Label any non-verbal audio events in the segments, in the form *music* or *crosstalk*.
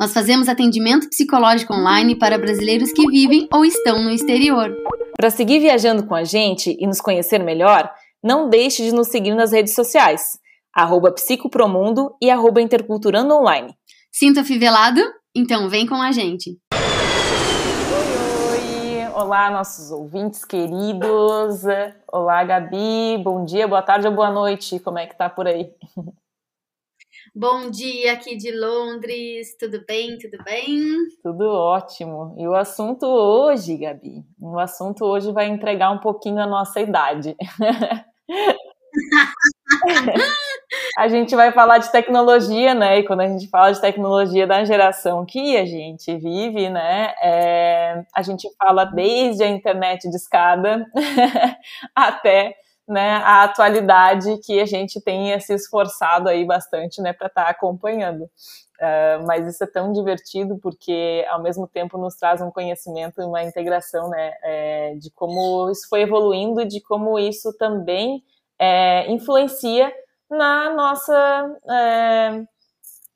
Nós fazemos atendimento psicológico online para brasileiros que vivem ou estão no exterior. Para seguir viajando com a gente e nos conhecer melhor, não deixe de nos seguir nas redes sociais, arroba psicopromundo e arroba interculturando online. Sinta fivelado? Então vem com a gente. Oi, oi! Olá, nossos ouvintes queridos. Olá, Gabi. Bom dia, boa tarde ou boa noite. Como é que tá por aí? *laughs* Bom dia aqui de Londres, tudo bem? Tudo bem? Tudo ótimo. E o assunto hoje, Gabi, o assunto hoje vai entregar um pouquinho a nossa idade. *laughs* a gente vai falar de tecnologia, né? E quando a gente fala de tecnologia da geração que a gente vive, né? É, a gente fala desde a internet de escada *laughs* até né, a atualidade que a gente tenha se esforçado aí bastante, né, para estar tá acompanhando. Uh, mas isso é tão divertido porque ao mesmo tempo nos traz um conhecimento, uma integração, né, é, de como isso foi evoluindo, de como isso também é, influencia na nossa é,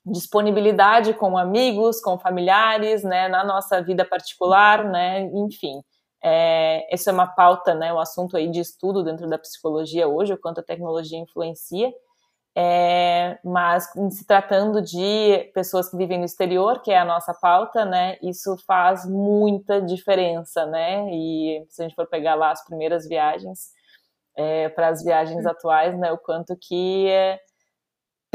disponibilidade com amigos, com familiares, né, na nossa vida particular, né, enfim. É, essa é uma pauta, né, um assunto aí de estudo dentro da psicologia hoje, o quanto a tecnologia influencia. É, mas se tratando de pessoas que vivem no exterior, que é a nossa pauta, né, isso faz muita diferença, né, e se a gente for pegar lá as primeiras viagens, é, para as viagens atuais, né, o quanto que é,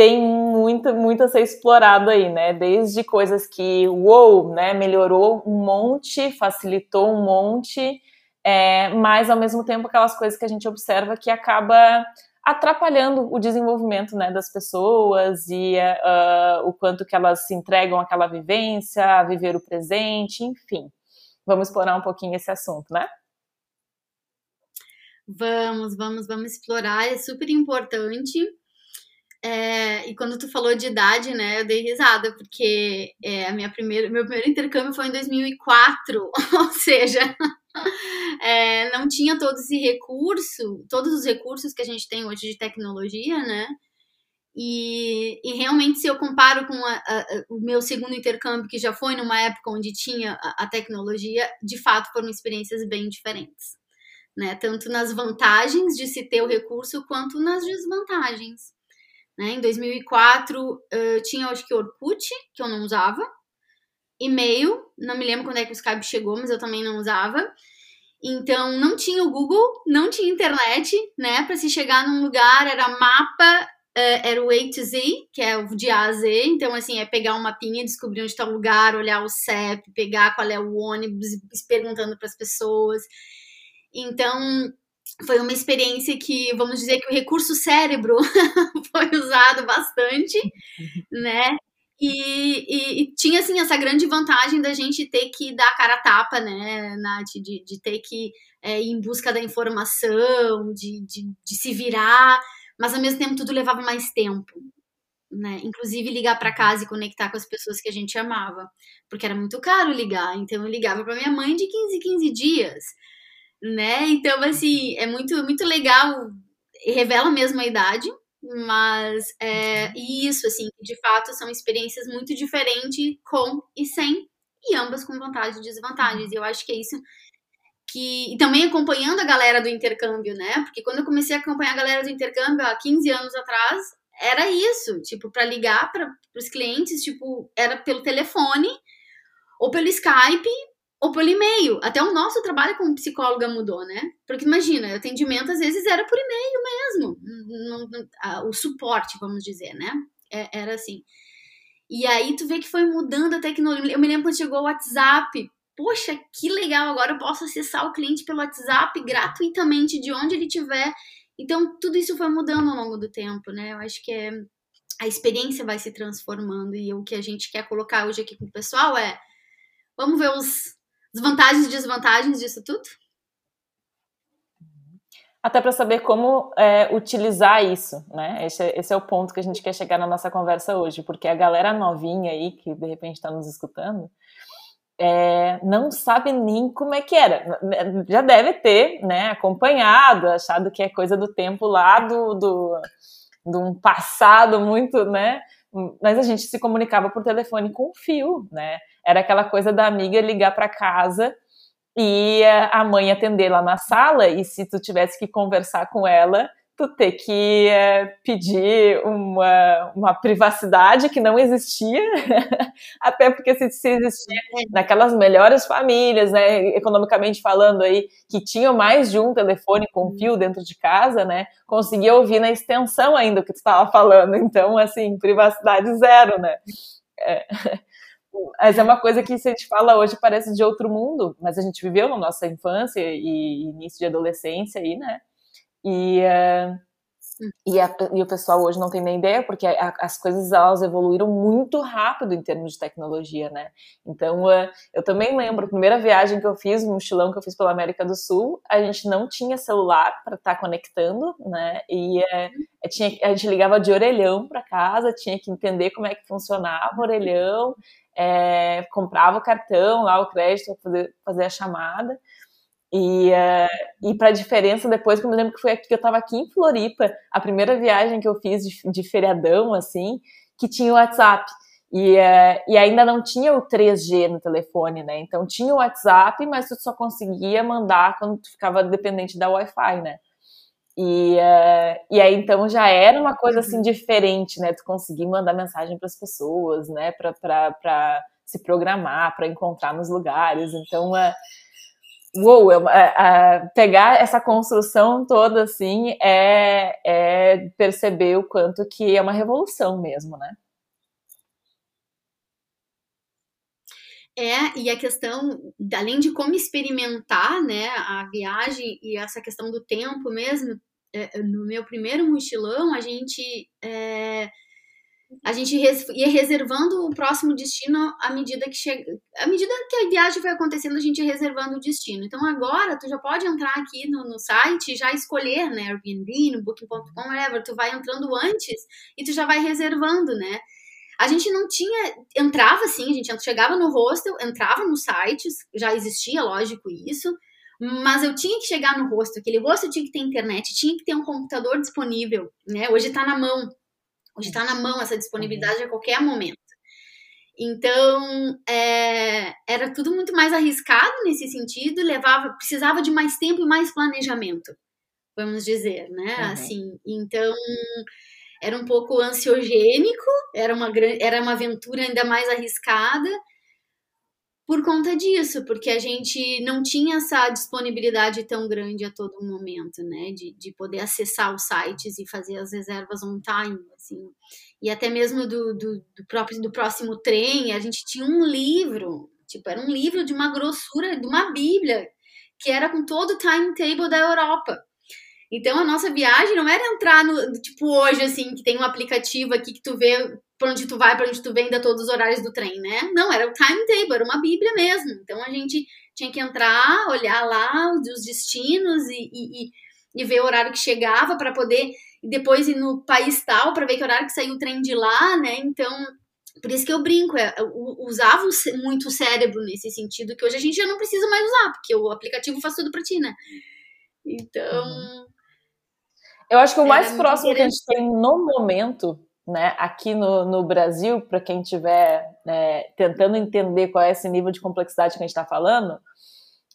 tem muito, muito a ser explorado aí, né? Desde coisas que, uou, né, melhorou um monte, facilitou um monte, é, mas ao mesmo tempo aquelas coisas que a gente observa que acaba atrapalhando o desenvolvimento né, das pessoas e uh, o quanto que elas se entregam àquela vivência, a viver o presente, enfim. Vamos explorar um pouquinho esse assunto, né? Vamos, vamos, vamos explorar, é super importante. É, e quando tu falou de idade, né, eu dei risada, porque é, a minha primeira, meu primeiro intercâmbio foi em 2004, *laughs* ou seja, *laughs* é, não tinha todo esse recurso, todos os recursos que a gente tem hoje de tecnologia, né, e, e realmente se eu comparo com a, a, o meu segundo intercâmbio, que já foi numa época onde tinha a, a tecnologia, de fato foram experiências bem diferentes, né, tanto nas vantagens de se ter o recurso, quanto nas desvantagens. Né? Em 2004 uh, tinha, acho que, Orkut, que eu não usava. E-mail, não me lembro quando é que o Skype chegou, mas eu também não usava. Então, não tinha o Google, não tinha internet, né? Para se chegar num lugar, era mapa, uh, era o A to Z, que é o de A a Z. Então, assim, é pegar um mapinha, descobrir onde está o lugar, olhar o CEP, pegar qual é o ônibus, perguntando para as pessoas. Então, foi uma experiência que, vamos dizer que o recurso cérebro *laughs* foi usado bastante, né? E, e, e, tinha, assim, essa grande vantagem da gente ter que dar a cara a tapa, né, Nath? De, de ter que é, ir em busca da informação, de, de, de se virar, mas ao mesmo tempo tudo levava mais tempo, né? Inclusive ligar para casa e conectar com as pessoas que a gente amava, porque era muito caro ligar, então eu ligava para minha mãe de 15 em 15 dias né? Então, assim, é muito, muito legal, revela mesmo a idade, mas é isso, assim, de fato são experiências muito diferentes com e sem, e ambas com vantagens e desvantagens. E eu acho que é isso que. E também acompanhando a galera do intercâmbio, né? Porque quando eu comecei a acompanhar a galera do intercâmbio há 15 anos atrás, era isso, tipo, para ligar para os clientes, tipo, era pelo telefone ou pelo Skype ou pelo e-mail. Até o nosso trabalho como psicóloga mudou, né? Porque imagina, atendimento às vezes era por e-mail mesmo. o suporte, vamos dizer, né? É, era assim. E aí tu vê que foi mudando a tecnologia. Eu me lembro quando chegou o WhatsApp. Poxa, que legal! Agora eu posso acessar o cliente pelo WhatsApp gratuitamente de onde ele estiver. Então, tudo isso foi mudando ao longo do tempo, né? Eu acho que é, a experiência vai se transformando e o que a gente quer colocar hoje aqui com o pessoal é Vamos ver os, as vantagens e desvantagens disso tudo? Até para saber como é, utilizar isso, né? Esse, esse, é o ponto que a gente quer chegar na nossa conversa hoje, porque a galera novinha aí, que de repente está nos escutando, é, não sabe nem como é que era. Já deve ter né, acompanhado, achado que é coisa do tempo lá do, do, de um passado muito, né? Mas a gente se comunicava por telefone com fio, né? Era aquela coisa da amiga ligar para casa e a mãe atender lá na sala, e se tu tivesse que conversar com ela, tu ter que é, pedir uma, uma privacidade que não existia, *laughs* até porque se, se existia naquelas melhores famílias, né, economicamente falando aí, que tinham mais de um telefone com fio dentro de casa, né, conseguia ouvir na extensão ainda o que tu estava falando, então, assim, privacidade zero, né. É. Mas é uma coisa que se a gente fala hoje parece de outro mundo, mas a gente viveu na nossa infância e início de adolescência aí, né? E, uh, e, a, e, o pessoal hoje não tem nem ideia, porque a, as coisas elas evoluíram muito rápido em termos de tecnologia, né? Então, uh, eu também lembro, a primeira viagem que eu fiz, um mochilão que eu fiz pela América do Sul, a gente não tinha celular para estar tá conectando, né? E uh, tinha, a gente ligava de orelhão para casa, tinha que entender como é que funcionava o orelhão, é, comprava o cartão lá, o crédito para fazer, fazer a chamada. E, uh, e para diferença depois, que eu me lembro que foi aqui que eu estava aqui em Floripa, a primeira viagem que eu fiz de, de feriadão, assim, que tinha o WhatsApp. E, uh, e ainda não tinha o 3G no telefone, né? Então tinha o WhatsApp, mas tu só conseguia mandar quando tu ficava dependente da Wi-Fi, né? E, uh, e aí então já era uma coisa assim diferente, né? Tu conseguir mandar mensagem para as pessoas, né? Para se programar, para encontrar nos lugares. Então, uh, uou, é, é, pegar essa construção toda assim é, é perceber o quanto que é uma revolução mesmo, né? É, e a questão, além de como experimentar, né, a viagem e essa questão do tempo mesmo, é, no meu primeiro mochilão, a gente é, a gente ia reservando o próximo destino à medida que chega, à medida que a viagem vai acontecendo, a gente ia reservando o destino. Então agora tu já pode entrar aqui no, no site já escolher, né, Airbnb, no Booking.com, whatever, tu vai entrando antes e tu já vai reservando, né? A gente não tinha, entrava assim, a gente chegava no hostel, entrava nos sites, já existia, lógico, isso, mas eu tinha que chegar no hostel, aquele hostel tinha que ter internet, tinha que ter um computador disponível, né? Hoje tá na mão, Hoje está na mão essa disponibilidade a qualquer momento. Então, é, era tudo muito mais arriscado nesse sentido, levava, precisava de mais tempo e mais planejamento, vamos dizer, né? Uhum. Assim, então era um pouco ansiogênico, era uma era uma aventura ainda mais arriscada, por conta disso, porque a gente não tinha essa disponibilidade tão grande a todo momento, né, de, de poder acessar os sites e fazer as reservas on time, assim, e até mesmo do, do, do próprio do próximo trem, a gente tinha um livro, tipo, era um livro de uma grossura, de uma bíblia, que era com todo o timetable da Europa. Então a nossa viagem não era entrar no, tipo hoje assim, que tem um aplicativo aqui que tu vê para onde tu vai, para onde tu vem, da todos os horários do trem, né? Não, era o timetable, era uma bíblia mesmo. Então a gente tinha que entrar, olhar lá os destinos e, e, e ver o horário que chegava para poder depois ir no país tal para ver que horário que saiu o trem de lá, né? Então por isso que eu brinco, é, eu usava muito o cérebro nesse sentido, que hoje a gente já não precisa mais usar, porque o aplicativo faz tudo para ti, né? Então. Uhum. Eu acho que o mais próximo que a gente tem no momento né, aqui no, no Brasil, para quem estiver né, tentando entender qual é esse nível de complexidade que a gente está falando,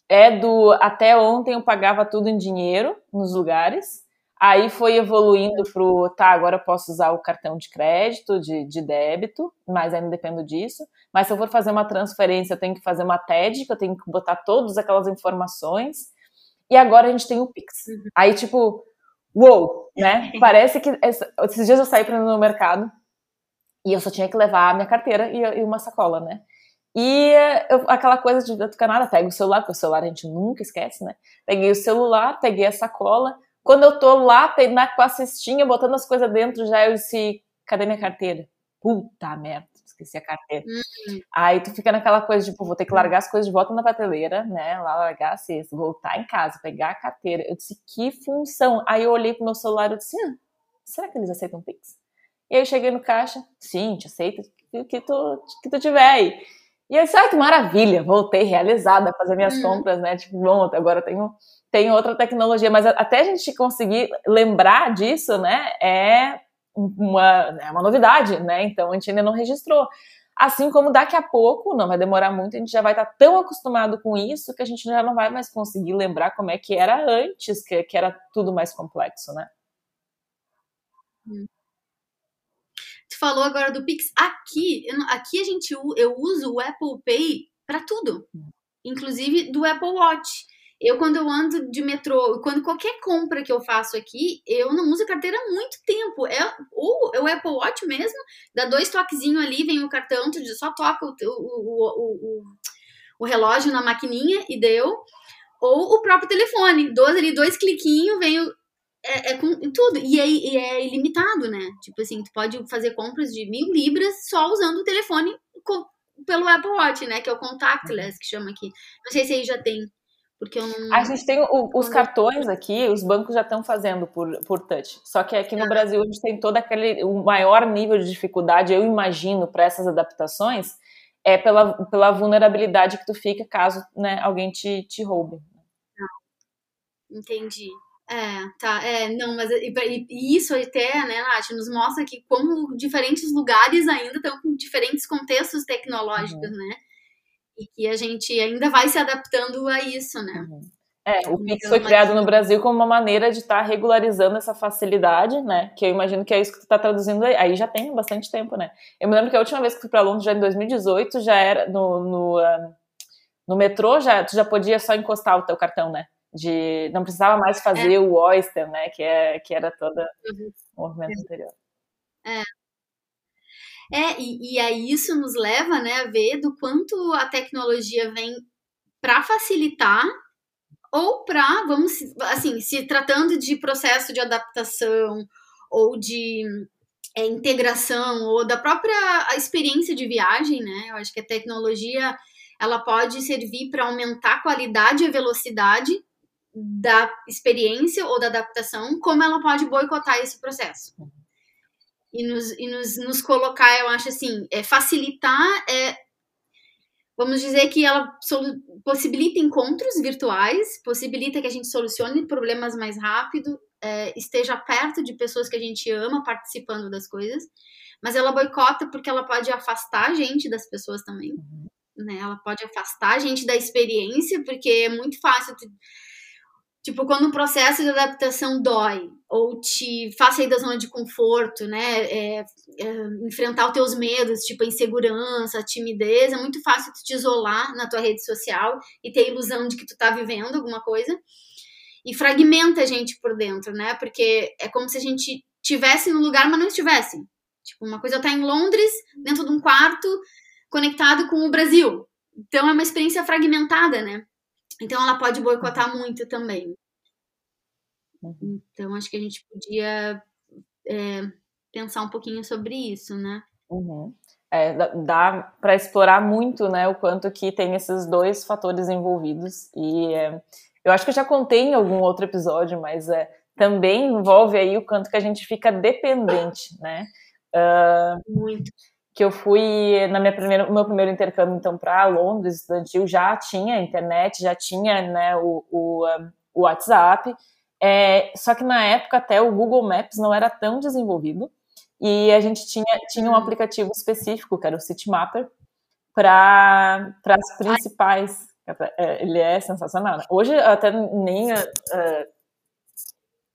é do até ontem eu pagava tudo em dinheiro nos lugares, aí foi evoluindo para tá, agora eu posso usar o cartão de crédito, de, de débito, mas ainda dependo disso. Mas se eu for fazer uma transferência, eu tenho que fazer uma TED, que eu tenho que botar todas aquelas informações. E agora a gente tem o Pix. Uhum. Aí, tipo, uou, né? Parece que esses dias eu saí para no mercado e eu só tinha que levar a minha carteira e, e uma sacola, né? E eu, aquela coisa de do Canadá, pega o celular, porque o celular a gente nunca esquece, né? Peguei o celular, peguei a sacola. Quando eu tô lá na, com a cestinha, botando as coisas dentro, já eu disse, cadê minha carteira? Puta merda. esqueci a carteira. Uhum. Aí tu fica naquela coisa, tipo, vou ter que largar as coisas de volta na prateleira, né? Lá largar a cesta, voltar em casa, pegar a carteira. Eu disse, que função? Aí eu olhei pro meu celular e disse, ah, será que eles aceitam Pix? E aí eu cheguei no caixa, sim, te aceito, que, que, tu, que tu tiver aí. E eu disse, ah, que maravilha, voltei realizada a fazer minhas uhum. compras, né? Tipo, bom, agora tenho, tenho outra tecnologia. Mas até a gente conseguir lembrar disso, né, é uma, é uma novidade, né? Então a gente ainda não registrou. Assim como daqui a pouco, não vai demorar muito, a gente já vai estar tão acostumado com isso que a gente já não vai mais conseguir lembrar como é que era antes, que, que era tudo mais complexo, né? Hum. Tu falou agora do Pix. Aqui, aqui a gente eu uso o Apple Pay para tudo, hum. inclusive do Apple Watch. Eu, quando eu ando de metrô, quando qualquer compra que eu faço aqui, eu não uso carteira há muito tempo. É ou é o Apple Watch mesmo, dá dois toquezinhos ali, vem o cartão, tu só toca o, o, o, o, relógio na maquininha e deu. Ou o próprio telefone, dois ali, dois cliquinhos, vem o, é, é, com tudo. E é, e é, ilimitado, né? Tipo assim, tu pode fazer compras de mil libras só usando o telefone com, pelo Apple Watch, né? Que é o contactless, que chama aqui. Não sei se aí já tem. Porque eu não. A gente tem o, os cartões aqui, os bancos já estão fazendo por, por touch. Só que aqui no ah. Brasil a gente tem todo aquele. O maior nível de dificuldade, eu imagino, para essas adaptações, é pela, pela vulnerabilidade que tu fica caso né, alguém te, te roube. Entendi. É, tá, é, não, mas e, e, isso até, né, Nath, nos mostra que como diferentes lugares ainda estão com diferentes contextos tecnológicos, uhum. né? E que a gente ainda vai se adaptando a isso, né? Uhum. É, o Pix foi criado no Brasil como uma maneira de estar tá regularizando essa facilidade, né? Que eu imagino que é isso que tu está traduzindo aí. Aí já tem bastante tempo, né? Eu me lembro que a última vez que fui para Londres, já em 2018, já era no, no, uh, no metrô, já, tu já podia só encostar o teu cartão, né? De, não precisava mais fazer é. o Oyster, né? Que, é, que era todo uhum. o movimento anterior. É, é, e, e aí isso nos leva né, a ver do quanto a tecnologia vem para facilitar ou para, vamos, assim, se tratando de processo de adaptação ou de é, integração ou da própria experiência de viagem, né? Eu acho que a tecnologia ela pode servir para aumentar a qualidade e a velocidade da experiência ou da adaptação, como ela pode boicotar esse processo e nos, e nos, nos colocar, eu acho assim, é, facilitar, é, vamos dizer que ela possibilita encontros virtuais, possibilita que a gente solucione problemas mais rápido, é, esteja perto de pessoas que a gente ama participando das coisas, mas ela boicota porque ela pode afastar a gente das pessoas também. Uhum. Né? Ela pode afastar a gente da experiência, porque é muito fácil. Tipo, quando um processo de adaptação dói ou te faz sair da zona de conforto, né? É, é, enfrentar os teus medos, tipo a insegurança, a timidez, é muito fácil tu te isolar na tua rede social e ter a ilusão de que tu tá vivendo alguma coisa. E fragmenta a gente por dentro, né? Porque é como se a gente tivesse no lugar, mas não estivesse. Tipo, uma coisa tá em Londres, dentro de um quarto, conectado com o Brasil. Então é uma experiência fragmentada, né? Então ela pode boicotar muito também. Uhum. Então acho que a gente podia é, pensar um pouquinho sobre isso, né? Uhum. É, dá para explorar muito, né, o quanto que tem esses dois fatores envolvidos e é, eu acho que eu já contei em algum outro episódio, mas é, também envolve aí o quanto que a gente fica dependente, né? Uh, muito que eu fui na minha primeira, meu primeiro intercâmbio então para Londres estudantil já tinha internet, já tinha né, o, o, o WhatsApp, é, só que na época até o Google Maps não era tão desenvolvido e a gente tinha, tinha um uhum. aplicativo específico que era o Citymapper para as principais. É, ele é sensacional. Né? Hoje até nem uh,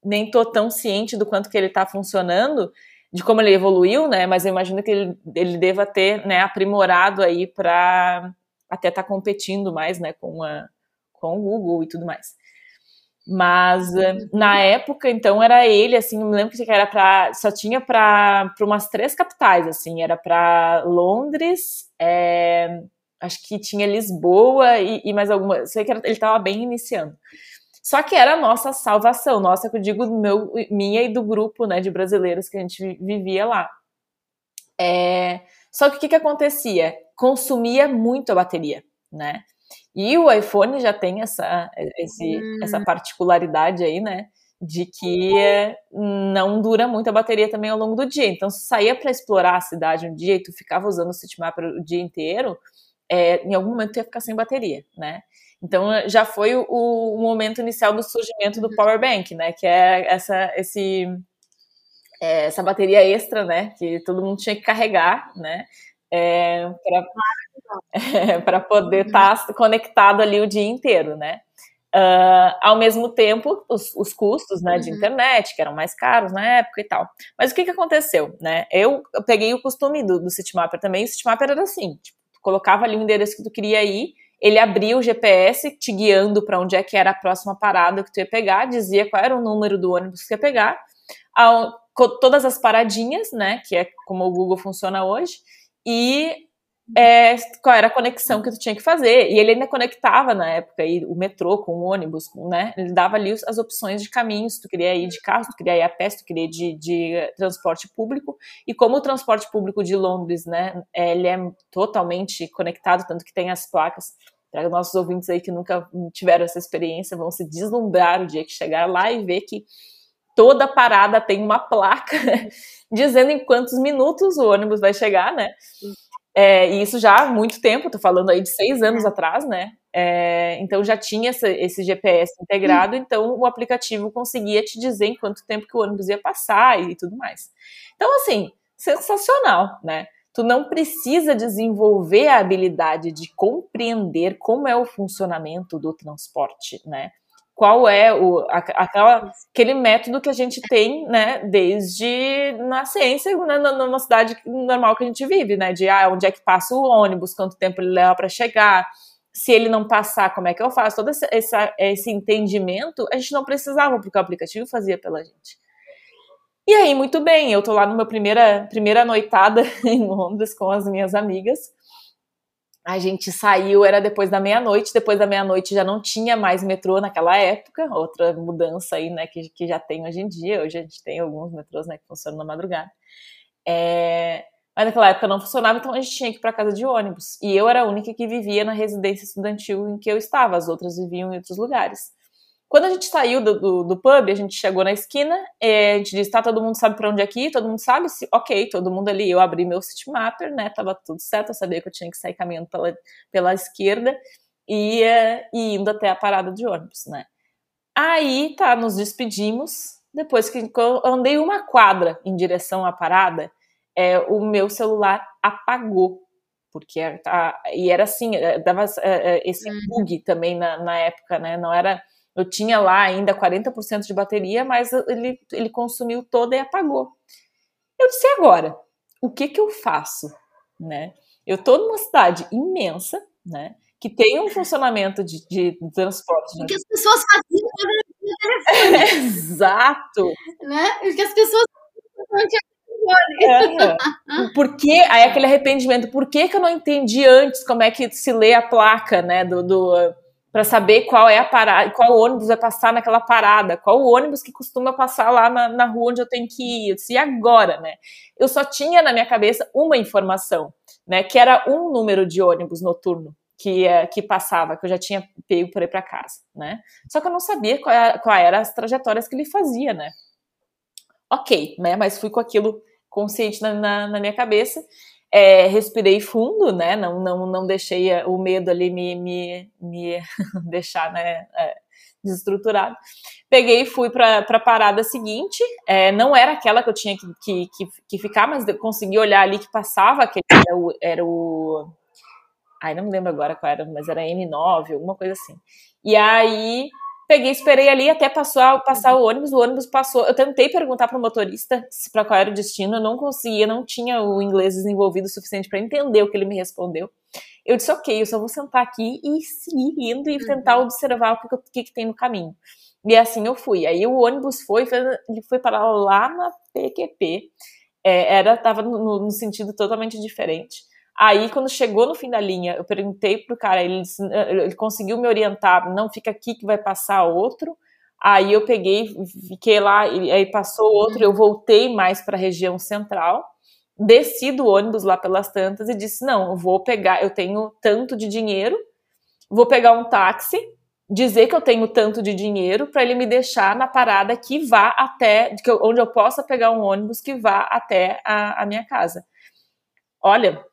nem tô tão ciente do quanto que ele está funcionando de como ele evoluiu, né? Mas eu imagino que ele, ele deva ter né, aprimorado aí para até estar tá competindo mais, né, com, a, com o Google e tudo mais. Mas eh, na época, então, era ele, assim, eu me lembro que era só tinha para umas três capitais, assim, era para Londres, é, acho que tinha Lisboa e, e mais alguma, sei que era, ele estava bem iniciando. Só que era a nossa salvação, nossa, que eu digo meu, minha e do grupo né, de brasileiros que a gente vivia lá. É, Só que o que, que acontecia? Consumia muito a bateria, né? E o iPhone já tem essa, esse, hum. essa particularidade aí, né? De que não dura muito a bateria também ao longo do dia. Então, se saía para explorar a cidade um dia e tu ficava usando o Citymapper o dia inteiro, é, em algum momento tu ia ficar sem bateria, né? Então, já foi o, o momento inicial do surgimento do uhum. Power Bank, né? Que é essa, esse, é, essa bateria extra, né? Que todo mundo tinha que carregar, né? É, para é, *laughs* poder estar tá conectado ali o dia inteiro, né? Uh, ao mesmo tempo, os, os custos né, de uhum. internet, que eram mais caros na época e tal. Mas o que, que aconteceu? Né? Eu, eu peguei o costume do, do Citymapper também, o Citymapper era assim, tipo, colocava ali o endereço que tu queria ir, ele abria o GPS te guiando para onde é que era a próxima parada que tu ia pegar, dizia qual era o número do ônibus que tu ia pegar, ao, todas as paradinhas, né, que é como o Google funciona hoje, e é, qual era a conexão que tu tinha que fazer. E ele ainda conectava na época aí, o metrô com o ônibus, né? Ele dava ali as opções de caminhos, tu queria ir de carro, tu queria ir a pé, tu queria ir de, de transporte público. E como o transporte público de Londres, né, ele é totalmente conectado, tanto que tem as placas. Para os nossos ouvintes aí que nunca tiveram essa experiência, vão se deslumbrar o dia que chegar lá e ver que toda parada tem uma placa *laughs* dizendo em quantos minutos o ônibus vai chegar, né? É, e isso já há muito tempo, tô falando aí de seis anos atrás, né? É, então já tinha essa, esse GPS integrado, então o aplicativo conseguia te dizer em quanto tempo que o ônibus ia passar e tudo mais. Então, assim, sensacional, né? Tu não precisa desenvolver a habilidade de compreender como é o funcionamento do transporte, né? qual é o, aquela, aquele método que a gente tem, né, desde na ciência, né, numa cidade normal que a gente vive, né, de ah, onde é que passa o ônibus, quanto tempo ele leva para chegar, se ele não passar, como é que eu faço? Todo esse, esse, esse entendimento a gente não precisava, porque o aplicativo fazia pela gente. E aí, muito bem, eu tô lá numa primeira, primeira noitada *laughs* em Londres com as minhas amigas, a gente saiu, era depois da meia-noite, depois da meia-noite já não tinha mais metrô naquela época, outra mudança aí, né, que, que já tem hoje em dia, hoje a gente tem alguns metrôs, né, que funcionam na madrugada. É, mas naquela época não funcionava, então a gente tinha que ir para casa de ônibus. E eu era a única que vivia na residência estudantil em que eu estava, as outras viviam em outros lugares. Quando a gente saiu do, do, do pub, a gente chegou na esquina, a gente disse, tá, todo mundo sabe para onde é que ir, todo mundo sabe? Se, ok, todo mundo ali. Eu abri meu Citymapper, né, tava tudo certo, eu sabia que eu tinha que sair caminhando pela, pela esquerda e, e indo até a parada de ônibus, né. Aí, tá, nos despedimos, depois que eu andei uma quadra em direção à parada, é, o meu celular apagou porque a, e era assim, é, dava é, esse uhum. bug também na, na época, né? Não era eu tinha lá ainda 40% de bateria, mas ele, ele consumiu toda e apagou. Eu disse, agora? O que que eu faço? Né? Eu estou numa cidade imensa, né? Que tem um funcionamento de, de transporte. O que as pessoas faziam no telefone. *laughs* Exato. Né? O que as pessoas é. Por que, aí aquele arrependimento, por que, que eu não entendi antes como é que se lê a placa, né, do, do para saber qual é a parada, qual ônibus vai passar naquela parada, qual ônibus que costuma passar lá na, na rua onde eu tenho que ir. E agora, né? Eu só tinha na minha cabeça uma informação, né? Que era um número de ônibus noturno que, é, que passava, que eu já tinha pego por ir para casa, né? Só que eu não sabia qual, era, qual eram as trajetórias que ele fazia, né? Ok, né? Mas fui com aquilo consciente na, na, na minha cabeça é, respirei fundo, né? Não, não, não deixei o medo ali me, me, me *laughs* deixar, né? É, desestruturado. Peguei e fui para a parada seguinte. É, não era aquela que eu tinha que, que, que, que ficar, mas consegui olhar ali que passava, que era o, era o. Ai, não me lembro agora qual era, mas era M9, alguma coisa assim. E aí Peguei, esperei ali até passar, passar o ônibus, o ônibus passou. Eu tentei perguntar para o motorista para qual era o destino, eu não conseguia, não tinha o inglês desenvolvido o suficiente para entender o que ele me respondeu. Eu disse, ok, eu só vou sentar aqui e seguir indo e tentar uhum. observar o que, que, que tem no caminho. E assim eu fui. Aí o ônibus foi, ele foi parar lá na PQP. É, era, tava no, no sentido totalmente diferente. Aí, quando chegou no fim da linha, eu perguntei pro cara, ele, disse, ele conseguiu me orientar, não fica aqui que vai passar outro. Aí eu peguei, fiquei lá, e aí passou outro, eu voltei mais para a região central, desci do ônibus lá pelas tantas e disse: não, eu vou pegar, eu tenho tanto de dinheiro, vou pegar um táxi, dizer que eu tenho tanto de dinheiro para ele me deixar na parada que vá até, onde eu possa pegar um ônibus que vá até a, a minha casa. Olha,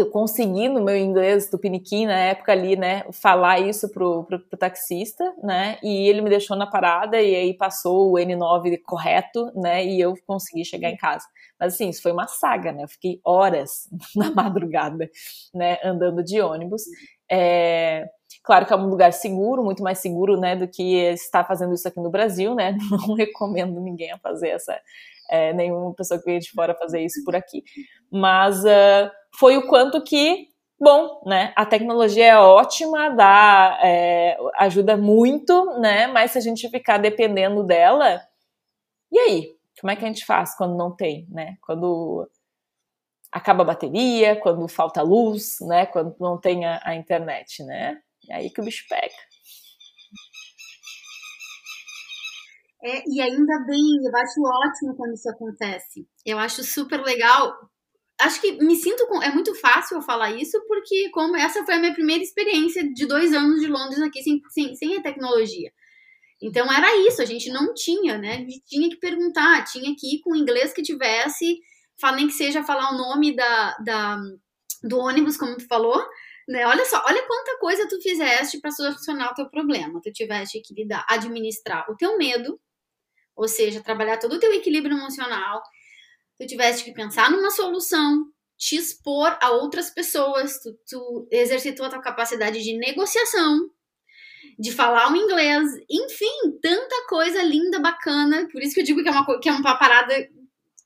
eu consegui no meu inglês do Piniquim na época ali, né, falar isso pro, pro, pro, taxista, né, e ele me deixou na parada e aí passou o N9 correto, né, e eu consegui chegar em casa. Mas assim, isso foi uma saga, né, eu fiquei horas *laughs* na madrugada, né, andando de ônibus. É, claro que é um lugar seguro, muito mais seguro, né, do que estar fazendo isso aqui no Brasil, né, *laughs* não recomendo ninguém a fazer essa, é, nenhuma pessoa que veio de fora fazer isso por aqui. Mas uh, foi o quanto que, bom, né? A tecnologia é ótima, dá, é, ajuda muito, né? Mas se a gente ficar dependendo dela, e aí? Como é que a gente faz quando não tem, né? Quando acaba a bateria, quando falta luz, né? Quando não tem a, a internet, né? É aí que o bicho pega. É, e ainda bem, eu acho ótimo quando isso acontece. Eu acho super legal. Acho que me sinto com. É muito fácil eu falar isso, porque como essa foi a minha primeira experiência de dois anos de Londres aqui sem, sem, sem a tecnologia. Então era isso, a gente não tinha, né? A gente tinha que perguntar, tinha que ir com inglês que tivesse, nem que seja falar o nome da, da, do ônibus, como tu falou, né? Olha só, olha quanta coisa tu fizeste para solucionar o teu problema. Tu tiveste que lidar, administrar o teu medo, ou seja, trabalhar todo o teu equilíbrio emocional, tu tivesse que pensar numa solução, te expor a outras pessoas, tu, tu exercitou a tua capacidade de negociação, de falar o inglês, enfim, tanta coisa linda, bacana, por isso que eu digo que é uma, que é uma parada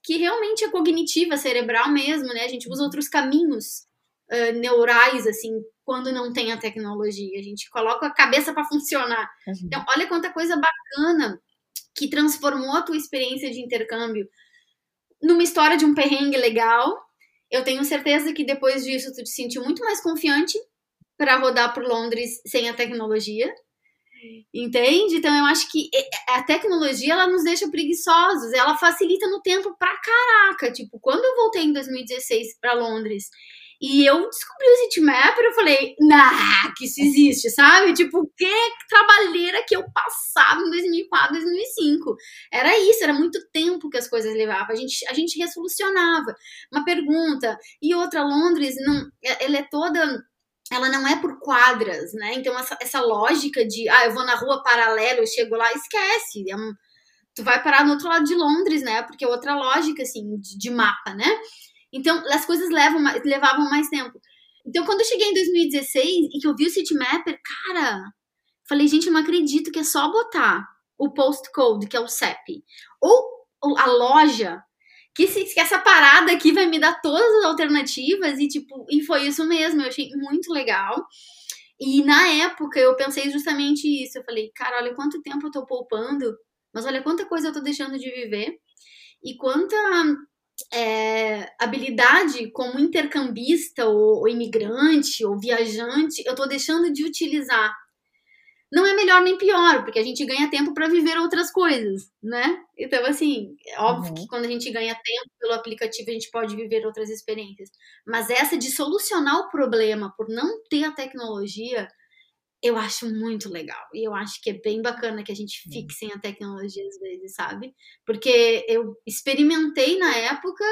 que realmente é cognitiva, cerebral mesmo, né? A gente usa outros caminhos uh, neurais, assim, quando não tem a tecnologia. A gente coloca a cabeça para funcionar. Uhum. Então, olha quanta coisa bacana que transformou a tua experiência de intercâmbio numa história de um perrengue legal. Eu tenho certeza que depois disso tu te sentiu muito mais confiante para rodar por Londres sem a tecnologia. Entende? Então eu acho que a tecnologia ela nos deixa preguiçosos, ela facilita no tempo pra caraca. Tipo, quando eu voltei em 2016 para Londres e eu descobri o Citymapper, eu falei, nah, que isso existe, sabe? Tipo, que trabalheira que eu passava em 2004, 2005. Era isso, era muito tempo que as coisas levavam. A gente, a gente resolucionava. Uma pergunta. E outra, Londres, não, ela é toda ela não é por quadras, né? Então, essa, essa lógica de, ah, eu vou na rua paralela, eu chego lá, esquece. É um, tu vai parar no outro lado de Londres, né? Porque é outra lógica, assim, de, de mapa, né? Então, as coisas levam, levavam mais tempo. Então, quando eu cheguei em 2016 e que eu vi o Citymapper, cara, falei, gente, eu não acredito que é só botar o postcode, que é o CEP, ou a loja, que, se, que essa parada aqui vai me dar todas as alternativas, e tipo, e foi isso mesmo, eu achei muito legal. E na época eu pensei justamente isso. Eu falei, cara, olha quanto tempo eu tô poupando, mas olha quanta coisa eu tô deixando de viver, e quanta é, habilidade como intercambista ou, ou, imigrante ou viajante, eu estou deixando de utilizar. Não é melhor nem pior, porque a gente ganha tempo para viver outras coisas, né? Então, assim, é óbvio uhum. que quando a gente ganha tempo pelo aplicativo, a gente pode viver outras experiências. Mas essa de solucionar o problema por não ter a tecnologia, eu acho muito legal. E eu acho que é bem bacana que a gente fique sem a tecnologia às vezes, sabe? Porque eu experimentei na época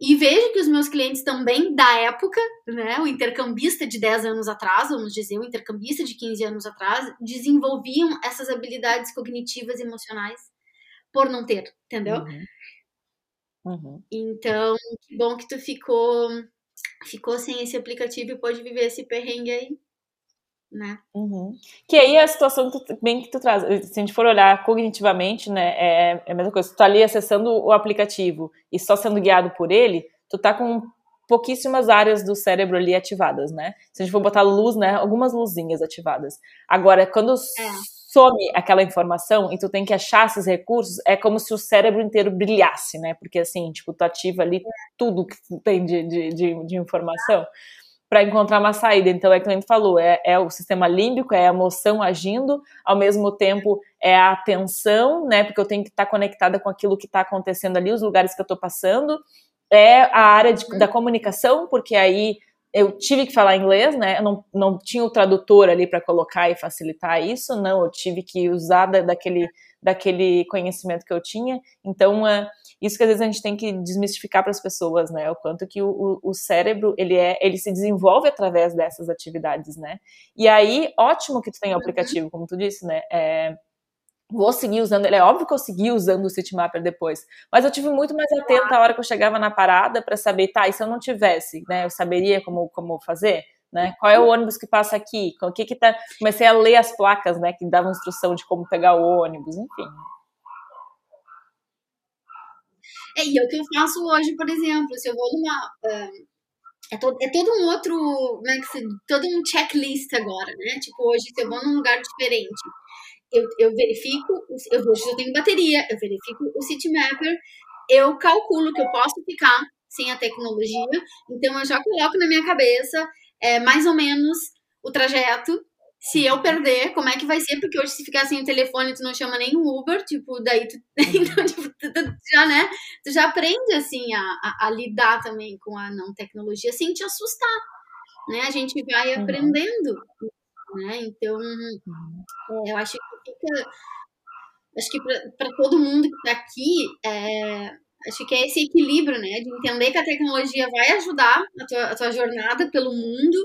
e vejo que os meus clientes também da época, né, o intercambista de 10 anos atrás, vamos dizer, o intercambista de 15 anos atrás, desenvolviam essas habilidades cognitivas e emocionais por não ter, entendeu? Uhum. Uhum. Então, que bom que tu ficou ficou sem esse aplicativo e pode viver esse perrengue aí né? Uhum. Que aí é a situação que tu, bem que tu traz. Se a gente for olhar cognitivamente, né, é, é a mesma coisa. Tu tá ali acessando o aplicativo e só sendo guiado por ele, tu tá com pouquíssimas áreas do cérebro ali ativadas, né? Se a gente for botar luz, né, algumas luzinhas ativadas. Agora, quando é. some aquela informação e tu tem que achar esses recursos, é como se o cérebro inteiro brilhasse, né? Porque assim, tipo, tu ativa ali é. tudo que tem de, de, de, de informação para encontrar uma saída. Então, é que a falou, é, é, o sistema límbico, é a emoção agindo, ao mesmo tempo é a atenção, né? Porque eu tenho que estar conectada com aquilo que está acontecendo ali, os lugares que eu estou passando. é a área de, da comunicação, porque aí eu tive que falar inglês, né? Eu não, não tinha o tradutor ali para colocar e facilitar isso, não. Eu tive que usar da, daquele, daquele conhecimento que eu tinha. Então, uh, isso que às vezes a gente tem que desmistificar para as pessoas, né? O quanto que o, o, cérebro ele é, ele se desenvolve através dessas atividades, né? E aí, ótimo que tu tem o uhum. aplicativo, como tu disse, né? É, vou seguir usando ele. É óbvio que eu segui usando o Citymapper depois, mas eu tive muito mais atenta a hora que eu chegava na parada para saber, tá, e se eu não tivesse, né, eu saberia como, como fazer, né? Qual é o ônibus que passa aqui? O que que tá? Comecei a ler as placas, né, que davam instrução de como pegar o ônibus, enfim. É, e é o que eu faço hoje, por exemplo, se eu vou numa uh, é, todo, é todo um outro, como é que se, todo um checklist agora, né? Tipo, hoje se eu vou num lugar diferente, eu, eu verifico, eu vejo se eu tenho bateria, eu verifico o Citymapper, eu calculo que eu posso ficar sem a tecnologia, então eu já coloco na minha cabeça é, mais ou menos o trajeto. Se eu perder, como é que vai ser? Porque hoje, se ficar sem o telefone, tu não chama nem o Uber, tipo, daí tu, *laughs* então, tipo, tu, tu, já, né? Tu já aprende, assim, a, a, a, lidar também com a não tecnologia sem te assustar, né? A gente vai uhum. aprendendo né? Então, é, eu acho que fica, acho que para todo mundo que está aqui, é, acho que é esse equilíbrio, né? De entender que a tecnologia vai ajudar a tua, a tua jornada pelo mundo,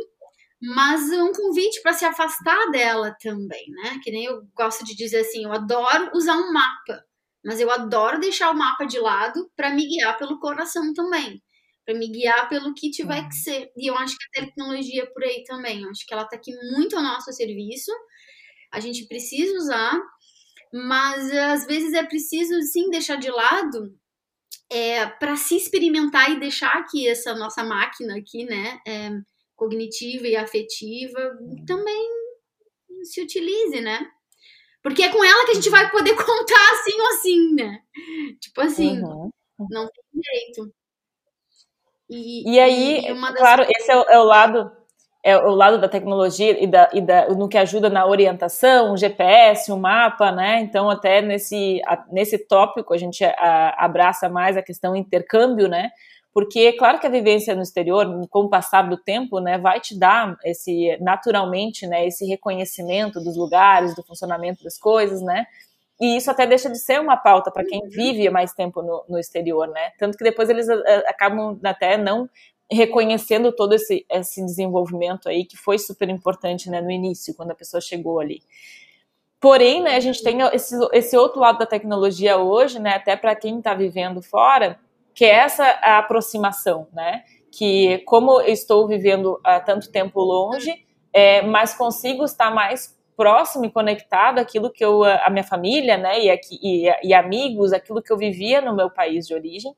mas um convite para se afastar dela também, né? Que nem eu gosto de dizer assim, eu adoro usar um mapa, mas eu adoro deixar o mapa de lado para me guiar pelo coração também para me guiar pelo que tiver que uhum. ser. E eu acho que a tecnologia é por aí também. Eu acho que ela está aqui muito ao nosso serviço. A gente precisa usar, mas às vezes é preciso sim deixar de lado é, para se experimentar e deixar aqui essa nossa máquina aqui, né, é, cognitiva e afetiva, uhum. também se utilize, né? Porque é com ela que a gente vai poder *laughs* contar assim ou assim, né? Tipo assim, uhum. não tem jeito. E, e aí, e claro, esse é o, é o, lado é o lado da tecnologia e, da, e da, no que ajuda na orientação, o GPS, o mapa, né? Então, até nesse, nesse tópico, a gente a, abraça mais a questão intercâmbio, né? Porque, claro que a vivência no exterior, com o passar do tempo, né, vai te dar esse, naturalmente, né, esse reconhecimento dos lugares, do funcionamento das coisas, né? E isso até deixa de ser uma pauta para quem uhum. vive mais tempo no, no, exterior, né? Tanto que depois eles uh, acabam até não reconhecendo todo esse, esse desenvolvimento aí que foi super importante né, no início, quando a pessoa chegou ali. Porém, né, a gente tem esse, esse outro lado da tecnologia hoje, né, até para quem está vivendo fora, que é essa aproximação, né? Que como estou vivendo há tanto tempo longe, é, mas consigo estar mais próximo e conectado àquilo que eu, a minha família, né, e, aqui, e, e amigos, aquilo que eu vivia no meu país de origem,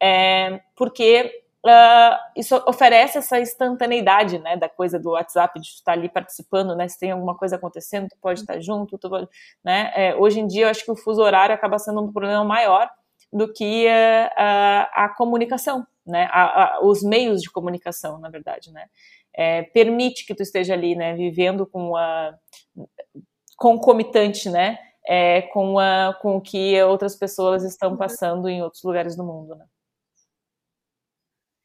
é, porque uh, isso oferece essa instantaneidade, né, da coisa do WhatsApp, de estar ali participando, né, se tem alguma coisa acontecendo, tu pode estar junto, tu pode, né, é, hoje em dia eu acho que o fuso horário acaba sendo um problema maior do que a, a comunicação, né, a, a, os meios de comunicação, na verdade, né, é, permite que tu esteja ali, né, vivendo com a concomitante, né, é, com, a, com o que outras pessoas estão passando em outros lugares do mundo, né.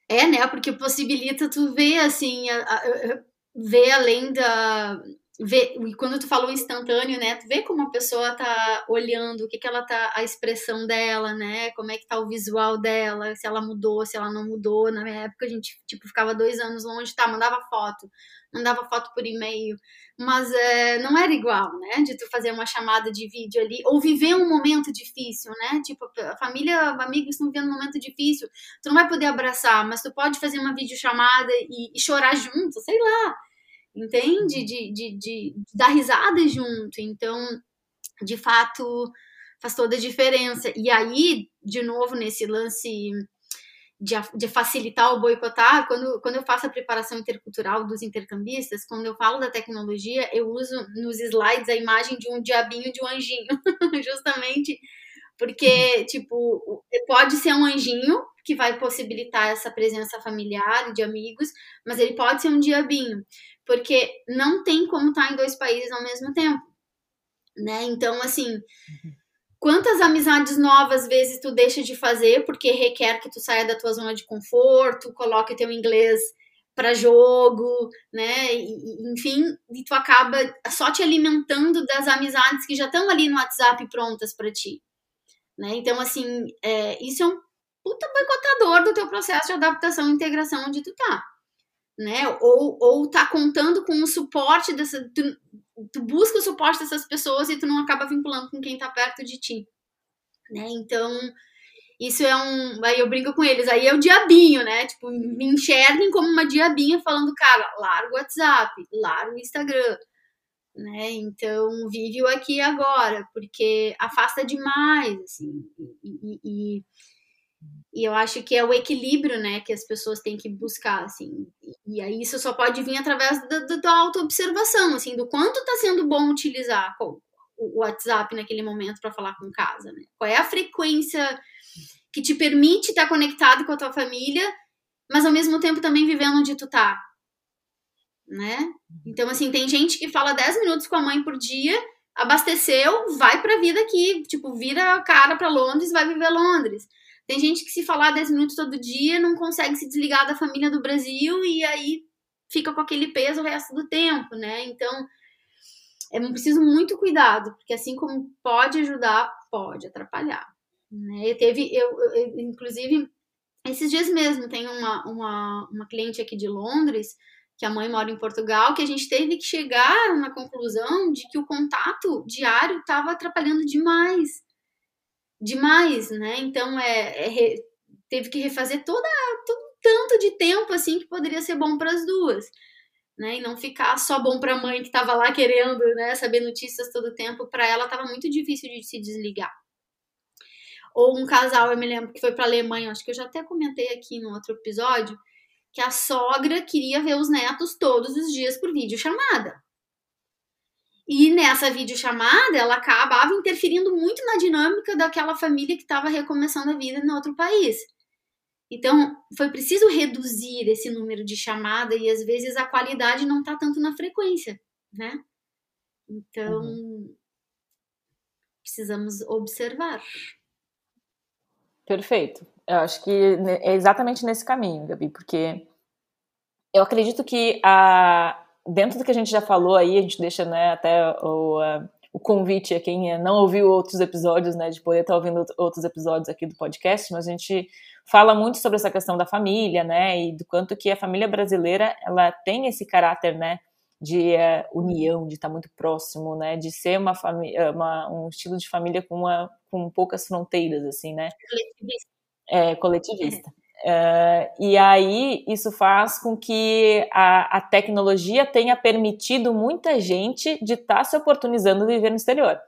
É, né, porque possibilita tu ver, assim, a, a, ver além da, ver, quando tu falou instantâneo, né, tu vê como a pessoa tá olhando, o que que ela tá, a expressão dela, né, como é que tá o visual dela, se ela mudou, se ela não mudou. Na minha época a gente, tipo, ficava dois anos longe, tá, mandava foto, mandava foto por e-mail, mas é, não era igual, né, de tu fazer uma chamada de vídeo ali, ou viver um momento difícil, né, tipo, a família, amigos estão vivendo um momento difícil, tu não vai poder abraçar, mas tu pode fazer uma videochamada e, e chorar junto, sei lá, entende? De, de, de, dar risada junto. Então, de fato, faz toda a diferença. E aí, de novo, nesse lance de, de, facilitar o boicotar, quando, quando eu faço a preparação intercultural dos intercambistas, quando eu falo da tecnologia, eu uso nos slides a imagem de um diabinho de um anjinho, *laughs* justamente porque, tipo, pode ser um anjinho que vai possibilitar essa presença familiar de amigos, mas ele pode ser um diabinho porque não tem como estar tá em dois países ao mesmo tempo, né? Então, assim, uhum. quantas amizades novas vezes tu deixa de fazer porque requer que tu saia da tua zona de conforto, coloque teu inglês para jogo, né? E, enfim, e tu acaba só te alimentando das amizades que já estão ali no WhatsApp prontas para ti, né? Então, assim, é, isso é um puta boicotador do teu processo de adaptação e integração onde tu tá, né? Ou, ou tá contando com o suporte dessa. Tu, tu busca o suporte dessas pessoas e tu não acaba vinculando com quem tá perto de ti, né? Então isso é um. Aí eu brinco com eles, aí é o diabinho, né? Tipo, me enxerguem como uma diabinha falando, cara, larga o WhatsApp, larga o Instagram, né? Então, vive o aqui e agora, porque afasta demais, assim. E, e, e, eu acho que é o equilíbrio, né, que as pessoas têm que buscar, assim. E, aí isso só pode vir através da, da, da autoobservação, assim, do quanto está sendo bom utilizar o, o WhatsApp naquele momento para falar com casa, né? Qual é a frequência que te permite estar conectado com a tua família, mas ao mesmo tempo também vivendo onde tu tá. Né? Então, assim, tem gente que fala 10 minutos com a mãe por dia, abasteceu, vai pra vida aqui, tipo, vira a cara pra Londres, vai viver Londres. Tem gente que se falar 10 minutos todo dia não consegue se desligar da família do Brasil e aí fica com aquele peso o resto do tempo, né? Então, é preciso muito cuidado, porque assim como pode ajudar, pode atrapalhar. Né? Teve, eu, eu, inclusive, esses dias mesmo, tem uma, uma, uma cliente aqui de Londres, que a mãe mora em Portugal, que a gente teve que chegar na conclusão de que o contato diário estava atrapalhando demais. Demais, né? Então, é, é teve que refazer toda, todo tanto de tempo assim que poderia ser bom para as duas. Né, e não ficar só bom para a mãe que estava lá querendo né, saber notícias todo tempo, para ela estava muito difícil de se desligar. Ou um casal, eu me lembro que foi para Alemanha, acho que eu já até comentei aqui no outro episódio, que a sogra queria ver os netos todos os dias por videochamada. E nessa videochamada, ela acabava interferindo muito na dinâmica daquela família que estava recomeçando a vida em outro país. Então, foi preciso reduzir esse número de chamada e às vezes a qualidade não está tanto na frequência, né? Então, uhum. precisamos observar. Perfeito. Eu acho que é exatamente nesse caminho, Gabi, porque eu acredito que a, dentro do que a gente já falou aí, a gente deixa né, até o, a, o convite a quem não ouviu outros episódios, né, de poder estar ouvindo outros episódios aqui do podcast, mas a gente fala muito sobre essa questão da família, né, e do quanto que a família brasileira, ela tem esse caráter, né, de uh, união, de estar muito próximo, né, de ser uma família, um estilo de família com, uma, com poucas fronteiras, assim, né? Coletivista. É, coletivista. Uh, e aí isso faz com que a, a, tecnologia tenha permitido muita gente de estar tá se oportunizando viver no exterior.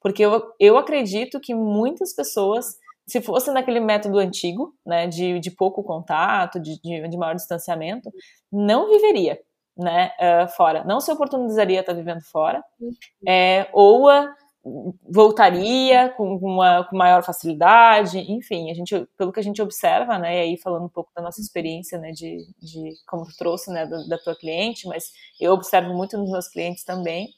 Porque eu, eu acredito que muitas pessoas, se fosse naquele método antigo, né, de, de pouco contato, de, de, de maior distanciamento, não viveria né, uh, fora. Não se oportunizaria estar vivendo fora, é, ou voltaria com, uma, com maior facilidade, enfim, a gente, pelo que a gente observa, né, e aí falando um pouco da nossa experiência, né, de, de como tu trouxe, né, da, da tua cliente, mas eu observo muito nos meus clientes também,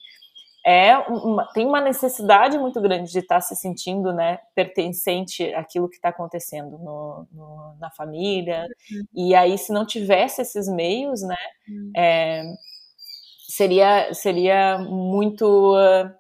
é uma, tem uma necessidade muito grande de estar se sentindo né, pertencente àquilo que está acontecendo no, no, na família. Uhum. E aí, se não tivesse esses meios, né, uhum. é, seria, seria muito. Uh,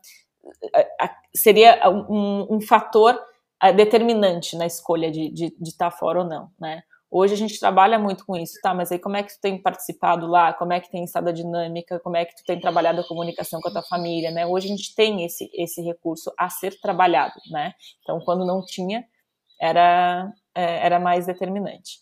seria um, um fator uh, determinante na escolha de, de, de estar fora ou não, né? Hoje a gente trabalha muito com isso, tá? Mas aí como é que tu tem participado lá? Como é que tem estado a dinâmica? Como é que tu tem trabalhado a comunicação com a tua família, né? Hoje a gente tem esse, esse recurso a ser trabalhado, né? Então, quando não tinha, era, é, era mais determinante.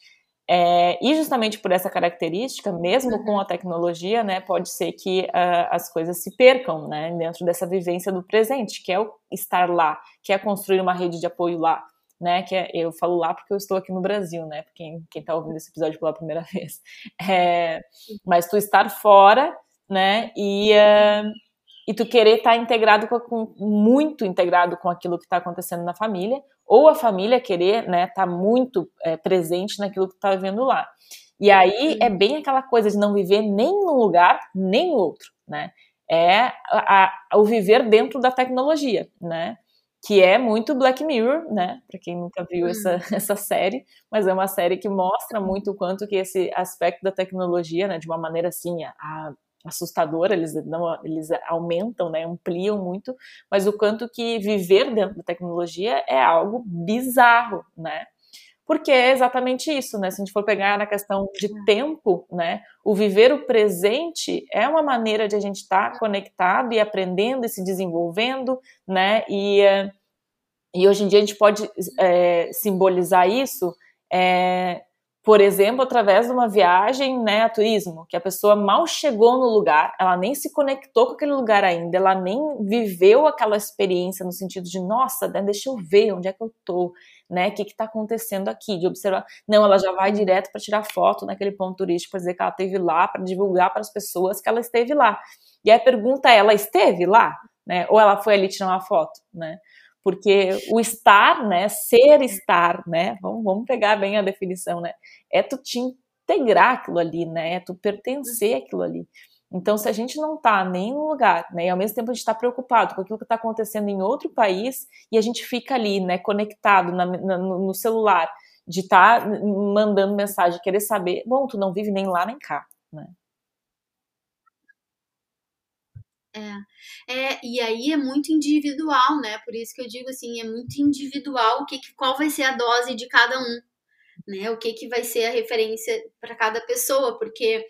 É, e justamente por essa característica, mesmo com a tecnologia, né, pode ser que uh, as coisas se percam, né, dentro dessa vivência do presente, que é o estar lá, que é construir uma rede de apoio lá, né? Que é, eu falo lá porque eu estou aqui no Brasil, né? Para quem, quem tá ouvindo esse episódio pela primeira *laughs* vez. É, mas tu estar fora, né? E, uh, e tu querer estar tá integrado com, com, muito integrado com aquilo que está acontecendo na família, ou a família querer, né? Tá muito é, presente naquilo que tá vivendo lá. E aí é bem aquela coisa de não viver nem num lugar, nem no outro, né? É a, a, o viver dentro da tecnologia, né? que é muito Black Mirror, né? Para quem nunca viu essa, *laughs* essa série, mas é uma série que mostra muito o quanto que esse aspecto da tecnologia, né, de uma maneira assim, a, assustadora, eles não, eles aumentam, né, ampliam muito, mas o quanto que viver dentro da tecnologia é algo bizarro, né? Porque é exatamente isso, né? Se a gente for pegar na questão de é. tempo, né? O viver o presente é uma maneira de a gente estar tá conectado e aprendendo e se desenvolvendo, né? E, eh, e hoje em dia a gente pode é, simbolizar isso é, por exemplo, através de uma viagem, né, a turismo, que a pessoa mal chegou no lugar, ela nem se conectou com aquele lugar ainda, ela nem viveu aquela experiência no sentido de, nossa, né, deixa eu ver onde é que eu tô, né, o que que tá acontecendo aqui, de observar. Não, ela já vai direto para tirar foto naquele ponto turístico, para dizer que ela esteve lá, para divulgar para as pessoas que ela esteve lá. E aí a pergunta é, ela esteve lá? Né? Ou ela foi ali tirar uma foto, né? Porque o estar, né, ser estar, né, vamos, vamos pegar bem a definição, né, é tu te integrar aquilo ali, né, é tu pertencer aquilo ali. Então, se a gente não está nem no lugar, né, e ao mesmo tempo a gente está preocupado com aquilo que está acontecendo em outro país, e a gente fica ali, né, conectado na, na, no celular, de estar tá mandando mensagem, querer saber, bom, tu não vive nem lá nem cá, né. É. é, e aí é muito individual, né? Por isso que eu digo assim, é muito individual o que, qual vai ser a dose de cada um, né? O que, que vai ser a referência para cada pessoa, porque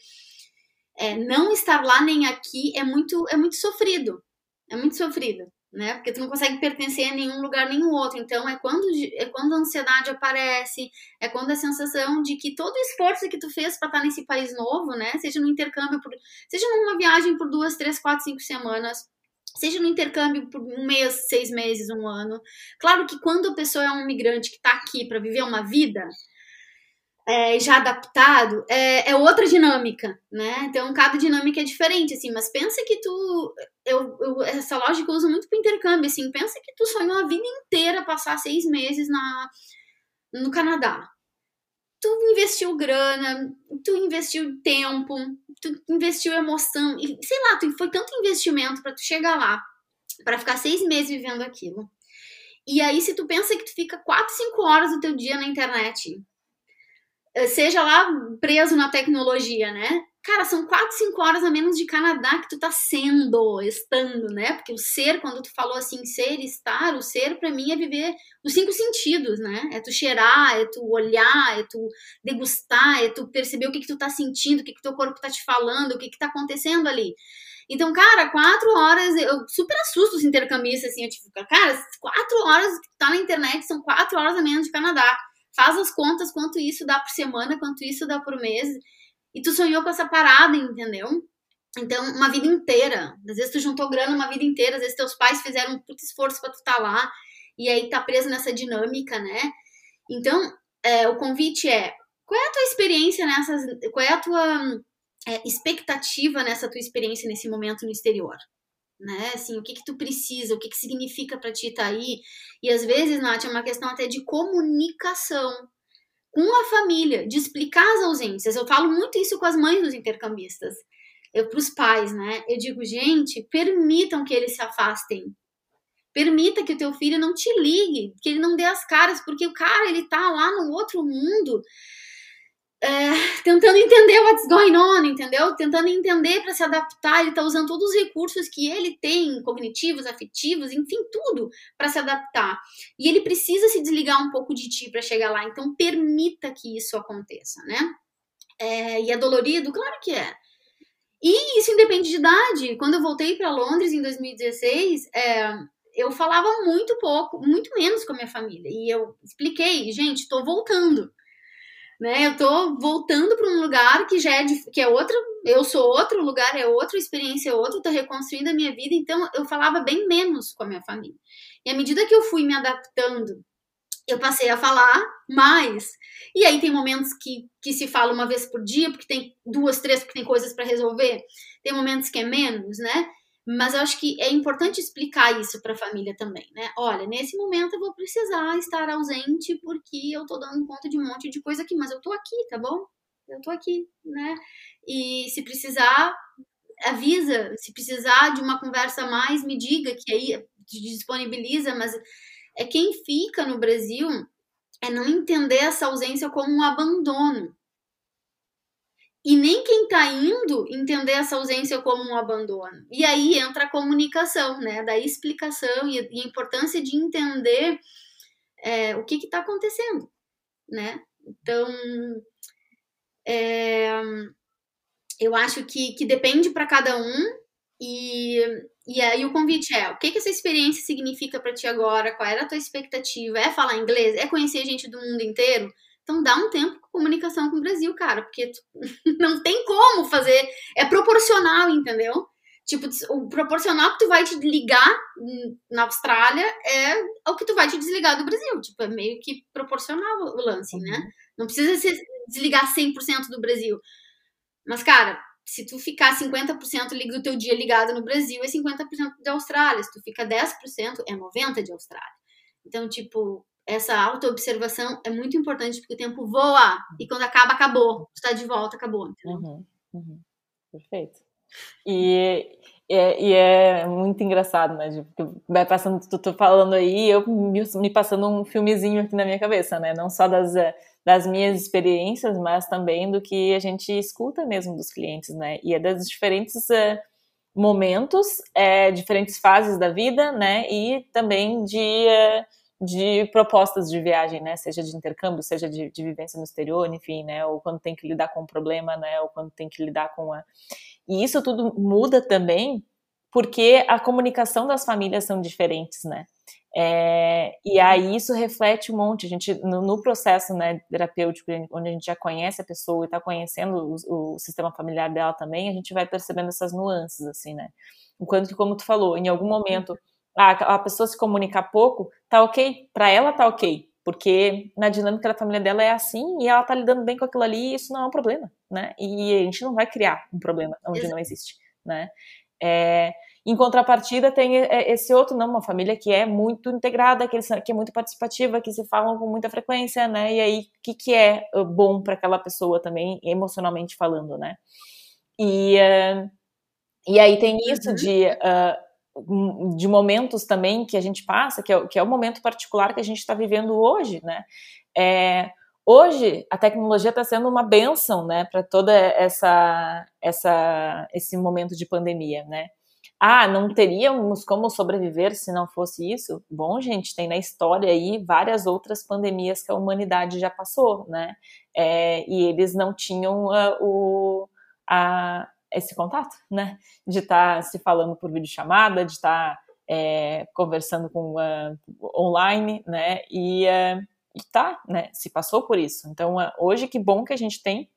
é, não estar lá nem aqui é muito é muito sofrido, é muito sofrido né? Porque tu não consegue pertencer a nenhum lugar nenhum outro. Então é quando é quando a ansiedade aparece, é quando a sensação de que todo o esforço que tu fez para estar nesse país novo, né? Seja no intercâmbio, por, seja numa viagem por duas, três, quatro, cinco semanas, seja no intercâmbio por um mês, seis meses, um ano. Claro que quando a pessoa é um migrante que está aqui para viver uma vida, é, já adaptado, é, é, outra dinâmica, né? Então, cada dinâmica é diferente, assim, mas pensa que tu. Eu, eu, essa lógica eu uso muito para intercâmbio, assim, pensa que tu sonhou a vida inteira passar seis meses na, no Canadá. Tu investiu grana, tu investiu tempo, tu investiu emoção, e sei lá, tu, foi tanto investimento para tu chegar lá, para ficar seis meses vivendo aquilo. E aí, se tu pensa que tu fica quatro, cinco horas do teu dia na internet, seja lá preso na tecnologia, né? Cara, são 4, 5 horas a menos de Canadá que tu tá sendo, estando, né? Porque o ser, quando tu falou assim, ser, estar, o ser para mim é viver os cinco sentidos, né? É tu cheirar, é tu olhar, é tu degustar, é tu perceber o que que tu tá sentindo, o que que teu corpo tá te falando, o que que tá acontecendo ali. Então, cara, quatro horas, eu super assusto os intercambistas, assim, eu tipo, cara, quatro horas que tu tá na internet são quatro horas a menos de Canadá faz as contas quanto isso dá por semana, quanto isso dá por mês. E tu sonhou com essa parada, entendeu? Então, uma vida inteira. Às vezes tu juntou grana uma vida inteira, às vezes teus pais fizeram um puto esforço para tu estar tá lá, e aí tá preso nessa dinâmica, né? Então, é, o convite é: qual é a tua experiência nessas. Qual é a tua é, expectativa nessa tua experiência nesse momento no exterior? Né? Assim, o que que tu precisa, o que que significa para ti estar tá aí. E às vezes, Nath, é uma questão até de comunicação com a família, de explicar as ausências. Eu falo muito isso com as mães dos intercambistas, para os pais, né? Eu digo, gente, permitam que eles se afastem. Permita que o teu filho não te ligue, que ele não dê as caras, porque o cara, ele tá lá no outro mundo é, tentando entender what's going on, entendeu? Tentando entender para se adaptar. Ele está usando todos os recursos que ele tem, cognitivos, afetivos, enfim, tudo para se adaptar. E ele precisa se desligar um pouco de ti para chegar lá. Então, permita que isso aconteça, né? É, e é dolorido? Claro que é. E isso independe de idade. Quando eu voltei para Londres em 2016, é, eu falava muito pouco, muito menos com a minha família. E eu expliquei, gente, estou voltando né? Eu tô voltando para um lugar que já é que é outro, eu sou outro lugar, é outra experiência, é outro, tô reconstruindo a minha vida, então eu falava bem menos com a minha família. E à medida que eu fui me adaptando, eu passei a falar mais. E aí tem momentos que, que se fala uma vez por dia, porque tem duas, três, porque tem coisas para resolver. Tem momentos que é menos, né? Mas eu acho que é importante explicar isso para a família também, né? Olha, nesse momento eu vou precisar estar ausente porque eu tô dando conta de um monte de coisa aqui, mas eu tô aqui, tá bom? Eu tô aqui, né? E se precisar, avisa. Se precisar de uma conversa mais, me diga, que aí disponibiliza, mas é quem fica no Brasil é não entender essa ausência como um abandono. E nem quem está indo entender essa ausência como um abandono. E aí entra a comunicação, né? Da explicação e, e a importância de entender é, o que está acontecendo, né? Então, é, eu acho que, que depende para cada um e, e aí o convite é, o que, que essa experiência significa para ti agora? Qual era a tua expectativa? É falar inglês? É conhecer gente do mundo inteiro? Então dá um tempo com comunicação com o Brasil, cara, porque tu, *laughs* não tem como fazer, é proporcional, entendeu? Tipo, o proporcional que tu vai te ligar na Austrália é o que tu vai te desligar do Brasil. Tipo, é meio que proporcional o lance, né? uhum. né? Não precisa ser, desligar 100% do Brasil. Mas, cara, se tu ficar 50% do teu dia ligado no Brasil, é 50% da Austrália. Se tu fica 10%, é 90% de Austrália. Então, tipo, essa autoobservação é muito importante porque o tempo voa e quando acaba, acabou. Tu tá de volta, acabou. Uhum, uhum. Perfeito. E, é, e é muito engraçado, né? Porque vai passando, tu, tu falando aí, eu me, me passando um filmezinho aqui na minha cabeça, né? Não só das eh, das minhas experiências, mas também do que a gente escuta mesmo dos clientes, né? E é das diferentes uh, momentos, é, diferentes fases da vida, né? E também de, de propostas de viagem, né? Seja de intercâmbio, seja de, de, vivência no exterior, enfim, né? Ou quando tem que lidar com um problema, né? Ou quando tem que lidar com a... E isso tudo muda também porque a comunicação das famílias são diferentes, né? É, e aí isso reflete um monte. A gente, no, no, processo né, terapêutico, onde a gente já conhece a pessoa e está conhecendo o, o, sistema familiar dela também, a gente vai percebendo essas nuances, assim, né? Enquanto que, como tu falou, em algum momento a, a pessoa se comunicar pouco, tá ok, para ela tá ok, porque na dinâmica da família dela é assim e ela tá lidando bem com aquilo ali e isso não é um problema, né? E a gente não vai criar um problema onde Exato. não existe, né? É, em contrapartida, tem é, esse outro, não, uma família que é muito integrada, que, é muito participativa, que se falam com muita frequência, né? E aí, o que, que é uh, bom para aquela pessoa também, emocionalmente falando, né? E, uh, e aí tem isso uhum. de, uh, de momentos também que a gente passa, que é, que é o momento particular que a gente está vivendo hoje, né? É, hoje a tecnologia está sendo uma benção, né, para toda essa, essa, esse momento de pandemia, né? ah, não teríamos como sobreviver se não fosse isso? Bom, gente, tem na história aí várias outras pandemias que a humanidade já passou, né? É, e eles não tinham uh, o, a, esse contato, né? De estar tá se falando por videochamada, de estar tá, é, conversando com uh, online, né? E, uh, e tá, né? Se passou por isso. Então, hoje, que bom que a gente tem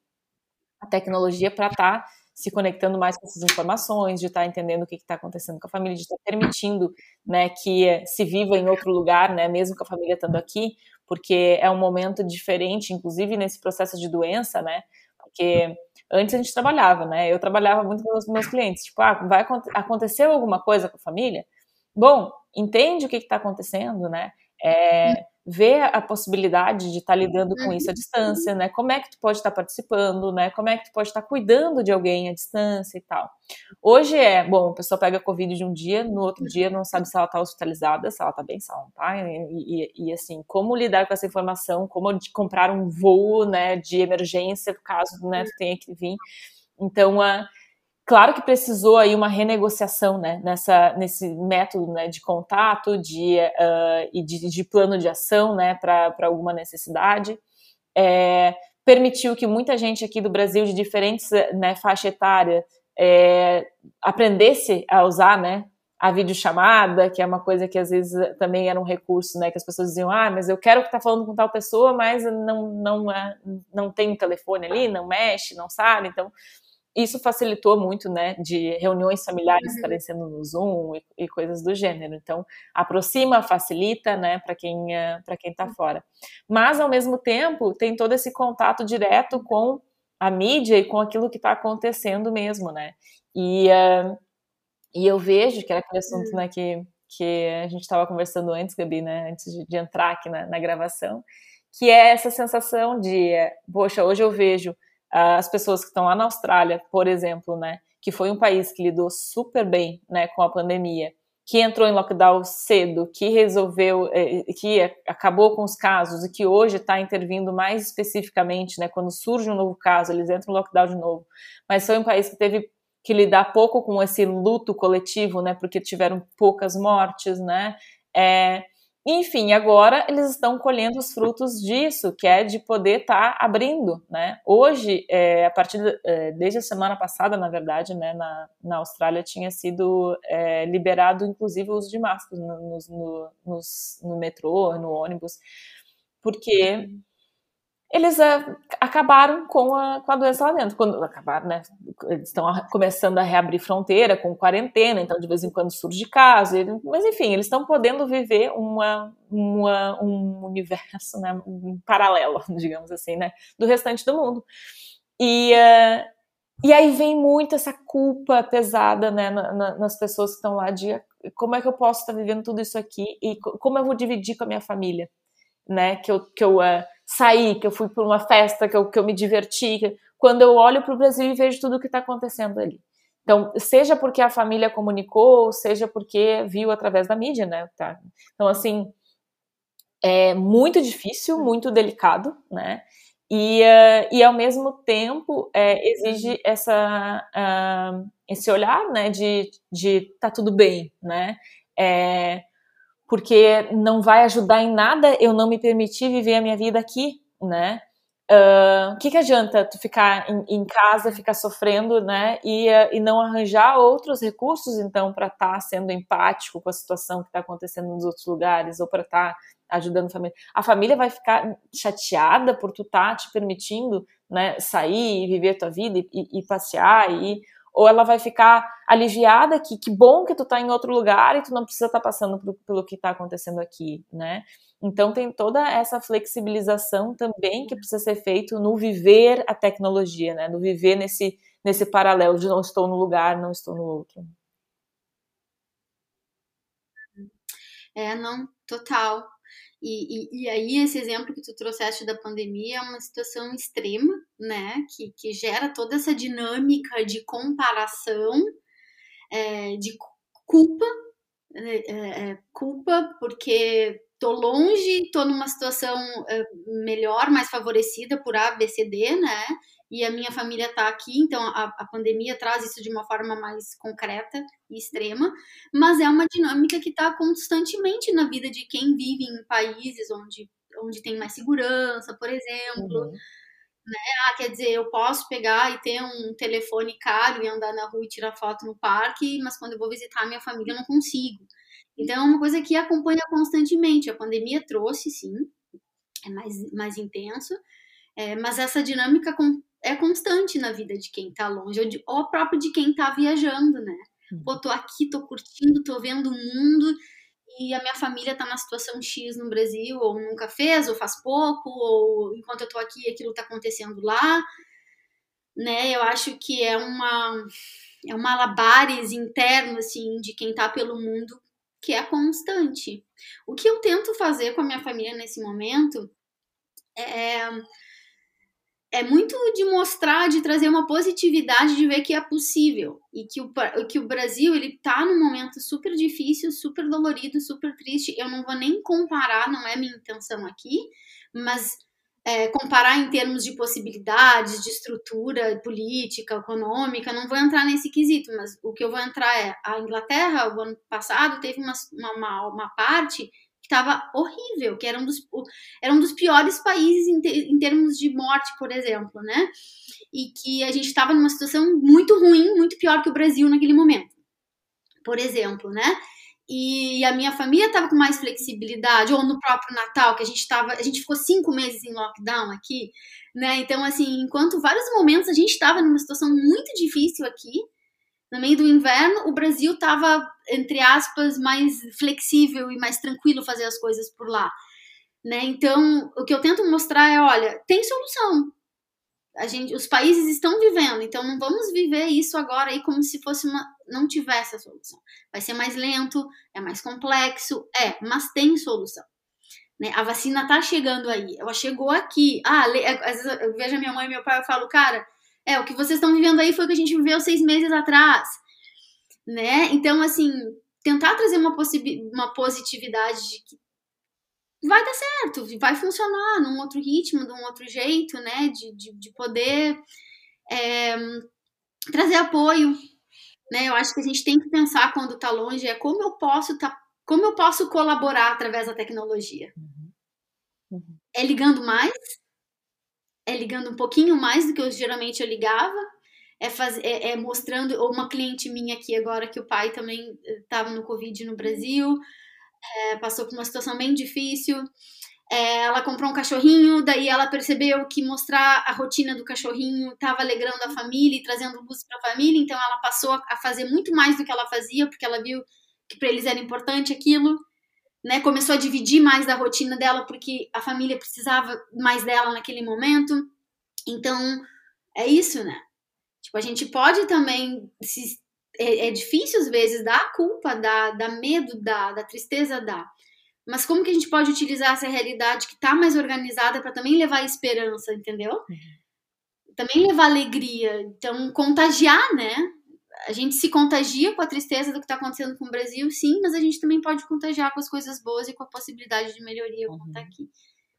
a tecnologia para estar tá se conectando mais com essas informações, de estar tá entendendo o que está acontecendo com a família, de estar tá permitindo né, que se viva em outro lugar, né, mesmo com a família estando aqui, porque é um momento diferente, inclusive nesse processo de doença, né? Porque antes a gente trabalhava, né? Eu trabalhava muito com os meus clientes, tipo, ah, vai acontecer alguma coisa com a família? Bom, entende o que está acontecendo, né? É, ver a possibilidade de estar tá lidando com isso à uhum. distância, né? Como é que tu pode estar tá participando, né? Como é que tu pode estar tá cuidando de alguém à distância e tal. Hoje é, bom, a pessoa pega a Covid de um dia, no outro dia não sabe se ela está hospitalizada, se ela está bem, se ela não tá, e, e, e, assim, como lidar com essa informação, como comprar um voo, né, de emergência, caso, né, tu tenha que vir. Então, a Claro que precisou aí uma renegociação né, nessa, nesse método né, de contato de, uh, e de, de, plano de ação né, para alguma necessidade. É, permitiu que muita gente aqui do Brasil, de diferentes né, faixa etária, é, aprendesse a usar né, a videochamada, que é uma coisa que às vezes também era um recurso, né, que as pessoas diziam, ah, mas eu quero que tá falando com tal pessoa, mas não, não, é, não tem um telefone ali, não mexe, não sabe, então isso facilitou muito, né, de reuniões familiares uhum. estarem sendo no Zoom e, e, coisas do gênero. Então, aproxima, facilita, né, para quem uh, para quem está fora. Mas ao mesmo tempo tem todo esse contato direto com a mídia e com aquilo que está acontecendo mesmo, né? E uh, e eu vejo que era aquele assunto, uhum. né, que que a gente estava conversando antes, Gabi, né, antes de, de entrar aqui na, na gravação, que é essa sensação de, poxa, hoje eu vejo as pessoas que estão lá na Austrália, por exemplo, né, que foi um país que lidou super bem, né, com a pandemia, que entrou em lockdown cedo, que resolveu, é, que acabou com os casos e que hoje está intervindo mais especificamente, né, quando surge um novo caso, eles entram em lockdown de novo. Mas foi um país que teve que lidar pouco com esse luto coletivo, né, porque tiveram poucas mortes, né, é, enfim, agora eles estão colhendo os frutos disso, que é de poder estar tá abrindo, né? Hoje, é, a partir de, é, desde a semana passada, na verdade, né, na, na Austrália tinha sido é, liberado, inclusive, o uso de máscaras no, no, no, no metrô, no ônibus, porque eles uh, acabaram com a, com a doença lá dentro. Quando acabaram, né? Eles estão começando a reabrir fronteira com quarentena, então de vez em quando surge caso. Mas enfim, eles estão podendo viver uma, uma, um universo, né? Um paralelo, *laughs* digamos assim, né? Do restante do mundo. E, uh, e aí vem muito essa culpa pesada, né? Na, na, nas pessoas que estão lá de como é que eu posso estar vivendo tudo isso aqui e como eu vou dividir com a minha família, né? Que eu, que eu uh, saí, que eu fui para uma festa, que eu, que eu me diverti, quando eu olho para o Brasil e vejo tudo o que está acontecendo ali. Então, seja porque a família comunicou, seja porque viu através da mídia, né? Tá? Então, assim, é muito difícil, muito delicado, né? E, uh, e ao mesmo tempo é, exige essa, uh, esse olhar, né? De, de tá tudo bem, né? É, porque não vai ajudar em nada eu não me permitir viver a minha vida aqui, né? O uh, que, que adianta tu ficar em, em, casa, ficar sofrendo, né? E, uh, e não arranjar outros recursos, então, para estar tá sendo empático com a situação que está acontecendo nos outros lugares, ou para estar tá ajudando a família. A família vai ficar chateada por tu estar tá te permitindo né, sair e viver a tua vida e, e, e passear e ou ela vai ficar aliviada que que bom que tu tá em outro lugar e tu não precisa estar tá passando por, pelo que está acontecendo aqui, né? Então tem toda essa flexibilização também que precisa ser feito no viver a tecnologia, né? No viver nesse nesse paralelo de não estou no lugar, não estou no outro. É, não, total. E, e, e, aí, esse exemplo que tu trouxeste da pandemia é uma situação extrema, né? Que, que gera toda essa dinâmica de comparação, é, de culpa, né, é, é, culpa porque tô longe, tô numa situação é, melhor, mais favorecida por A, B, C, D, né? E a minha família está aqui, então a, a, pandemia traz isso de uma forma mais concreta e extrema, mas é uma dinâmica que está constantemente na vida de quem vive em países onde, onde tem mais segurança, por exemplo. Uhum. Né? Ah, quer dizer, eu posso pegar e ter um telefone caro e andar na rua e tirar foto no parque, mas quando eu vou visitar a minha família eu não consigo. Então é uma coisa que acompanha constantemente. A pandemia trouxe, sim, é mais, mais intenso, é, mas essa dinâmica com, é constante na vida de quem tá longe, ou, de, ou próprio de quem tá viajando, né? Uhum. Pô, tô aqui, tô curtindo, tô vendo o mundo e a minha família tá na situação X no Brasil, ou nunca fez, ou faz pouco, ou enquanto eu tô aqui aquilo tá acontecendo lá, né? Eu acho que é uma é um malabares interno assim de quem tá pelo mundo que é constante. O que eu tento fazer com a minha família nesse momento é é muito de mostrar, de trazer uma positividade, de ver que é possível e que o, que o Brasil ele tá num momento super difícil, super dolorido, super triste. Eu não vou nem comparar, não é minha intenção aqui, mas é, comparar em termos de possibilidades, de estrutura política, econômica, não vou entrar nesse quesito, mas o que eu vou entrar é a Inglaterra, o ano passado, teve uma, uma, uma parte que estava horrível, que era um dos, era um dos piores países em, te, em termos de morte, por exemplo, né? E que a gente estava numa situação muito ruim, muito pior que o Brasil naquele momento, por exemplo, né? E a minha família estava com mais flexibilidade, ou no próprio Natal, que a gente estava, a gente ficou cinco meses em lockdown aqui, né? Então, assim, enquanto vários momentos a gente estava numa situação muito difícil aqui, no meio do inverno, o Brasil estava, entre aspas, mais flexível e mais tranquilo fazer as coisas por lá. Né? Então, o que eu tento mostrar é, olha, tem solução. A gente, os países estão vivendo, então não vamos viver isso agora aí como se fosse uma, não tivesse a solução. Vai ser mais lento, é mais complexo, é, mas tem solução. Né? A vacina tá chegando aí, ela chegou aqui. Ah, às vezes eu vejo a minha mãe e meu pai e falo, cara, é, o que vocês estão vivendo aí foi o que a gente viveu seis meses atrás, né? Então, assim, tentar trazer uma, uma positividade de que vai dar certo, vai funcionar num outro ritmo, de um outro jeito, né? De, de, de poder é, trazer apoio, né? Eu acho que a gente tem que pensar quando tá longe é como eu posso tá, como eu posso colaborar através da tecnologia. Uhum. Uhum. É ligando mais, é ligando um pouquinho mais do que eu geralmente eu ligava, é, faz, é, é mostrando uma cliente minha aqui agora que o pai também estava no Covid no Brasil, é, passou por uma situação bem difícil. É, ela comprou um cachorrinho, daí ela percebeu que mostrar a rotina do cachorrinho estava alegrando a família e trazendo luz para a família, então ela passou a fazer muito mais do que ela fazia, porque ela viu que para eles era importante aquilo, né? Começou a dividir mais da rotina dela, porque a família precisava mais dela naquele momento. Então, é isso, né? Tipo, a gente pode também se é, é difícil às vezes dar culpa, dar, dar medo, dar, da tristeza, dar. Mas como que a gente pode utilizar essa realidade que está mais organizada para também levar esperança, entendeu? Uhum. Também levar alegria. Então, contagiar, né? A gente se contagia com a tristeza do que está acontecendo com o Brasil, sim, mas a gente também pode contagiar com as coisas boas e com a possibilidade de melhoria, como está uhum. aqui.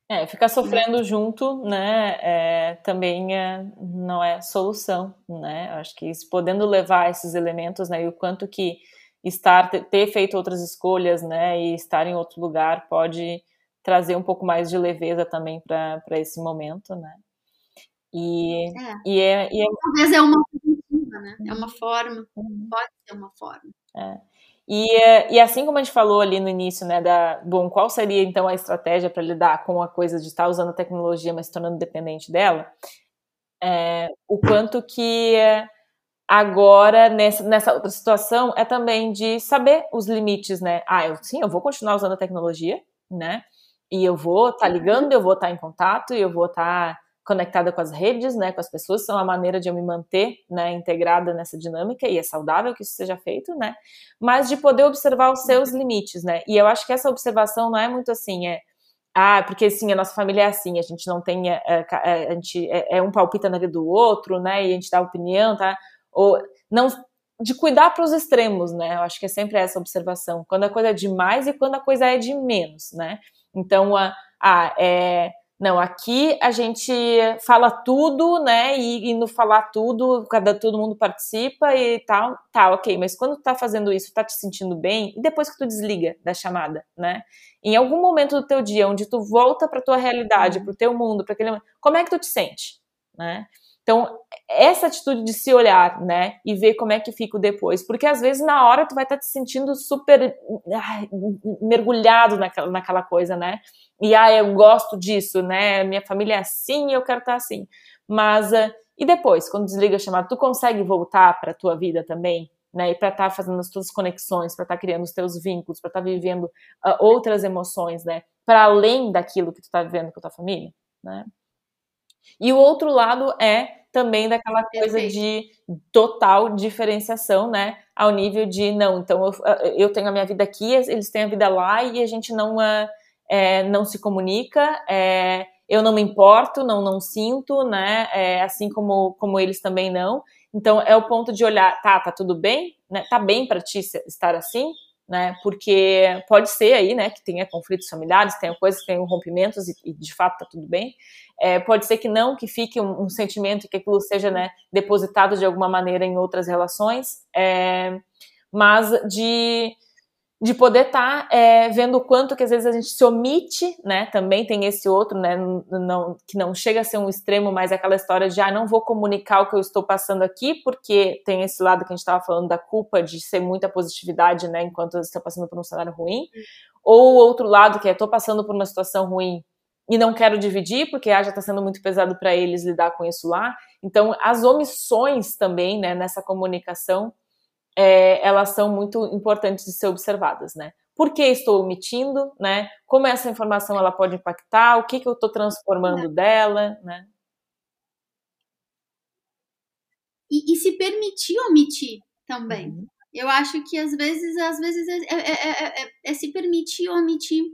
É, ficar sofrendo junto, né, é, também é, não é solução, né, acho que podendo levar esses elementos, né, e o quanto que estar, ter feito outras escolhas, né, e estar em outro lugar pode trazer um pouco mais de leveza também para esse momento, né, e é. E é, e é... Talvez é uma né, é uma forma, uhum. pode ser uma forma. É. E, eh, e assim como a gente falou ali no início, né, da, bom, qual seria então a estratégia para lidar com a coisa de estar usando a tecnologia, mas se tornando dependente dela, é, o quanto que agora, nessa, nessa outra situação, é também de saber os limites, né, ah, eu, sim, eu vou continuar usando a tecnologia, né, e eu vou estar tá ligando, eu vou estar tá em contato, e eu vou estar tá conectada com as redes, né, com as pessoas, são a maneira de eu me manter, né, integrada nessa dinâmica e é saudável que isso seja feito, né, mas de poder observar os seus limites, né, e eu acho que essa observação não é muito assim, é, ah, porque sim, a nossa família é assim, a gente não tem, é, é, a gente é, é, um palpita na vida do outro, né, e a gente dá opinião, tá, ou não de cuidar para os extremos, né? Eu acho que é sempre essa observação. Quando a coisa é de mais e quando a coisa é de menos, né? Então, a, ah, é, não, aqui a gente fala tudo, né? E, e, no falar tudo, cada todo mundo participa e tal, tá, ok. Mas quando tu tá fazendo isso, tá te sentindo bem, e depois que tu desliga da chamada, né? Em algum momento do teu dia, onde tu volta para tua realidade, para o teu mundo, para aquele, como é que tu te sente, né? Então, essa atitude de se olhar, né, e ver como é que fica depois, porque às vezes na hora tu vai estar tá te sentindo super ai, mergulhado naquela, naquela coisa, né, e ah, eu gosto disso, né, minha família é assim eu quero estar tá assim, mas, uh, e depois, quando desliga a chamada, tu consegue voltar para tua vida também, né, e para estar tá fazendo as tuas conexões, para estar criando os teus vínculos, para estar vivendo uh, outras emoções, né, para além daquilo que tu está vivendo com a tua família, né. E o outro lado é também daquela coisa de total diferenciação, né? Ao nível de, não, então eu, eu tenho a minha vida aqui, eles têm a vida lá e a gente não, é, não se comunica, é, eu não me importo, não, não sinto, né? É, assim como, como eles também não. Então é o ponto de olhar, tá, tá tudo bem, né? Tá bem para ti estar assim, né? Porque pode ser aí, né, que tenha conflitos familiares, tenha coisas que tenham rompimentos e, e de fato tá tudo bem. É, pode ser que não, que fique um, um sentimento que aquilo seja, né, depositado de alguma maneira em outras relações, é, mas de de poder estar tá, é, vendo o quanto que às vezes a gente se omite, né? Também tem esse outro, né? Não, que não chega a ser um extremo, mas é aquela história de ah, não vou comunicar o que eu estou passando aqui, porque tem esse lado que a gente estava falando da culpa de ser muita positividade, né? Enquanto eu estou passando por um cenário ruim, ou o outro lado que é estou passando por uma situação ruim e não quero dividir, porque ah, já está sendo muito pesado para eles lidar com isso lá. Então, as omissões também, né? Nessa comunicação é, elas são muito importantes de ser observadas, né? Por que estou omitindo, né? Como essa informação ela pode impactar, o que, que eu estou transformando dela, né? E, e, se permitir omitir também. Uhum. Eu acho que às vezes, às vezes é, é, é, é, se permitir omitir,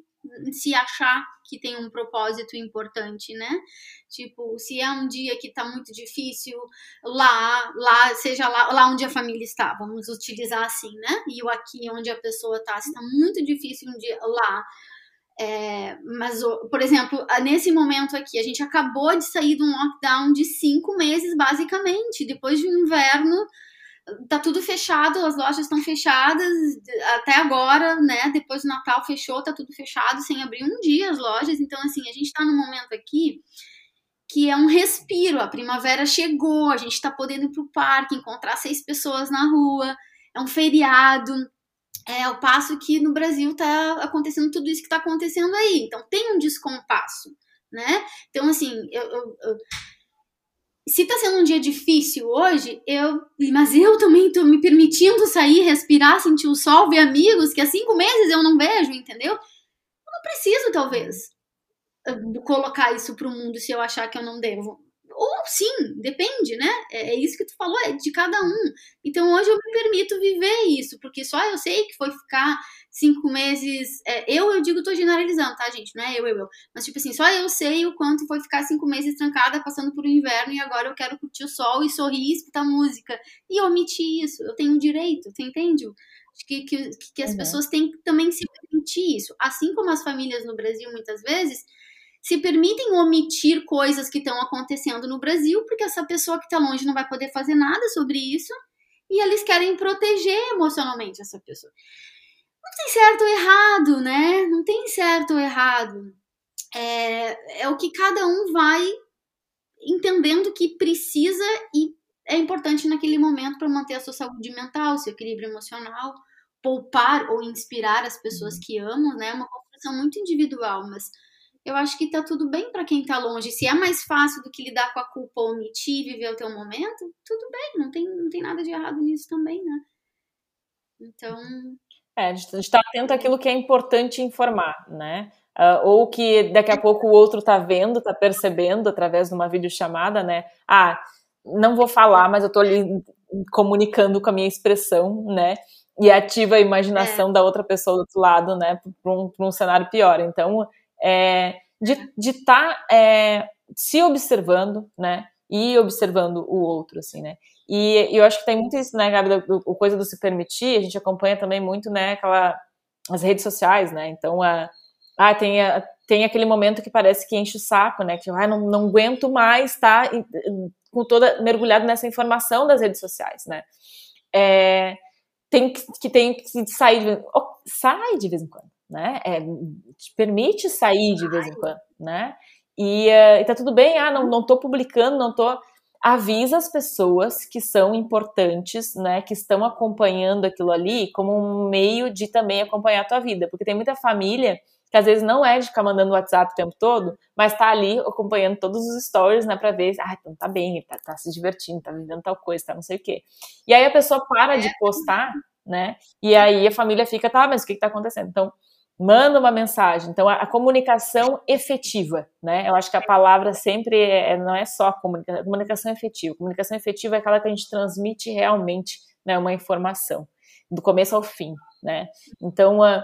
se achar que tem um propósito importante, né? Tipo, se é um dia que tá muito difícil, lá, lá, seja lá, lá onde a família está, vamos utilizar assim, né? E o aqui onde a pessoa tá, se tá muito difícil um dia lá. É, mas, por exemplo, nesse momento aqui, a gente acabou de sair de um lockdown de cinco meses, basicamente, depois de um inverno tá tudo fechado, as lojas estão fechadas até agora, né? Depois do Natal fechou, tá tudo fechado, sem abrir um dia as lojas. Então, assim, a gente tá num momento aqui que é um respiro. A primavera chegou, a gente tá podendo ir pro parque, encontrar seis pessoas na rua, é um feriado. É o passo que no Brasil tá acontecendo tudo isso que tá acontecendo aí. Então tem um descompasso, né? Então, assim, eu, eu, eu se tá sendo um dia difícil hoje, eu. Mas eu também tô me permitindo sair, respirar, sentir o sol, ver amigos que há cinco meses eu não vejo, entendeu? Eu não preciso, talvez, colocar isso pro mundo se eu achar que eu não devo. Ou sim, depende, né? É, é isso que tu falou, é de cada um. Então hoje eu me permito viver isso, porque só eu sei que foi ficar cinco meses. É, eu, eu digo, tô generalizando, tá, gente? Não é eu, eu, eu. Mas, tipo assim, só eu sei o quanto foi ficar cinco meses trancada, passando por um inverno, e agora eu quero curtir o sol e sorrir e escutar música. E eu omiti isso. Eu tenho um direito, você entende? Acho que, que, que as uhum. pessoas têm que também se permitir isso. Assim como as famílias no Brasil, muitas vezes, se permitem omitir coisas que estão acontecendo no Brasil, porque essa pessoa que está longe não vai poder fazer nada sobre isso, e eles querem proteger emocionalmente essa pessoa. Não tem certo ou errado, né? Não tem certo ou errado. É, é o que cada um vai entendendo que precisa e é importante naquele momento para manter a sua saúde mental, seu equilíbrio emocional, poupar ou inspirar as pessoas que amam, né? É uma construção muito individual, mas eu acho que tá tudo bem para quem tá longe. Se é mais fácil do que lidar com a culpa ou omitir viver o teu momento, tudo bem, não tem, não tem nada de errado nisso também, né? Então. É, a gente está atento àquilo que é importante informar, né? Uh, ou que daqui a pouco o outro está vendo, está percebendo através de uma videochamada, né? Ah, não vou falar, mas eu estou ali comunicando com a minha expressão, né? E ativa a imaginação é. da outra pessoa do outro lado, né? Para um, um cenário pior. Então, é, de estar tá, é, se observando, né? E observando o outro, assim, né? E, e eu acho que tem muito isso, né, Gabi, do, do, coisa do se permitir, a gente acompanha também muito, né, aquela, as redes sociais, né? Então, a, ah, tem, a, tem aquele momento que parece que enche o saco, né? Que ah, não, não aguento mais estar tá, com toda mergulhado nessa informação das redes sociais, né? É, tem que, que tem que sair de, oh, sai de vez em quando, né? É, te permite sair de vez em quando, né? E, uh, e tá tudo bem, ah, não, não tô publicando, não tô. Avisa as pessoas que são importantes, né? Que estão acompanhando aquilo ali como um meio de também acompanhar a tua vida. Porque tem muita família que às vezes não é de ficar mandando WhatsApp o tempo todo, mas tá ali acompanhando todos os stories, né, pra ver, ah, então tá bem, ele tá, tá se divertindo, tá vivendo tal coisa, tá não sei o quê. E aí a pessoa para de postar, né, e aí a família fica, tá, mas o que que tá acontecendo? Então, manda uma mensagem. Então, a, a, comunicação efetiva, né? Eu acho que a palavra sempre é, é não é só a comunicação, a comunicação efetiva. A comunicação efetiva é aquela que a gente transmite realmente né, uma informação, do começo ao fim, né? Então, uh, uhum.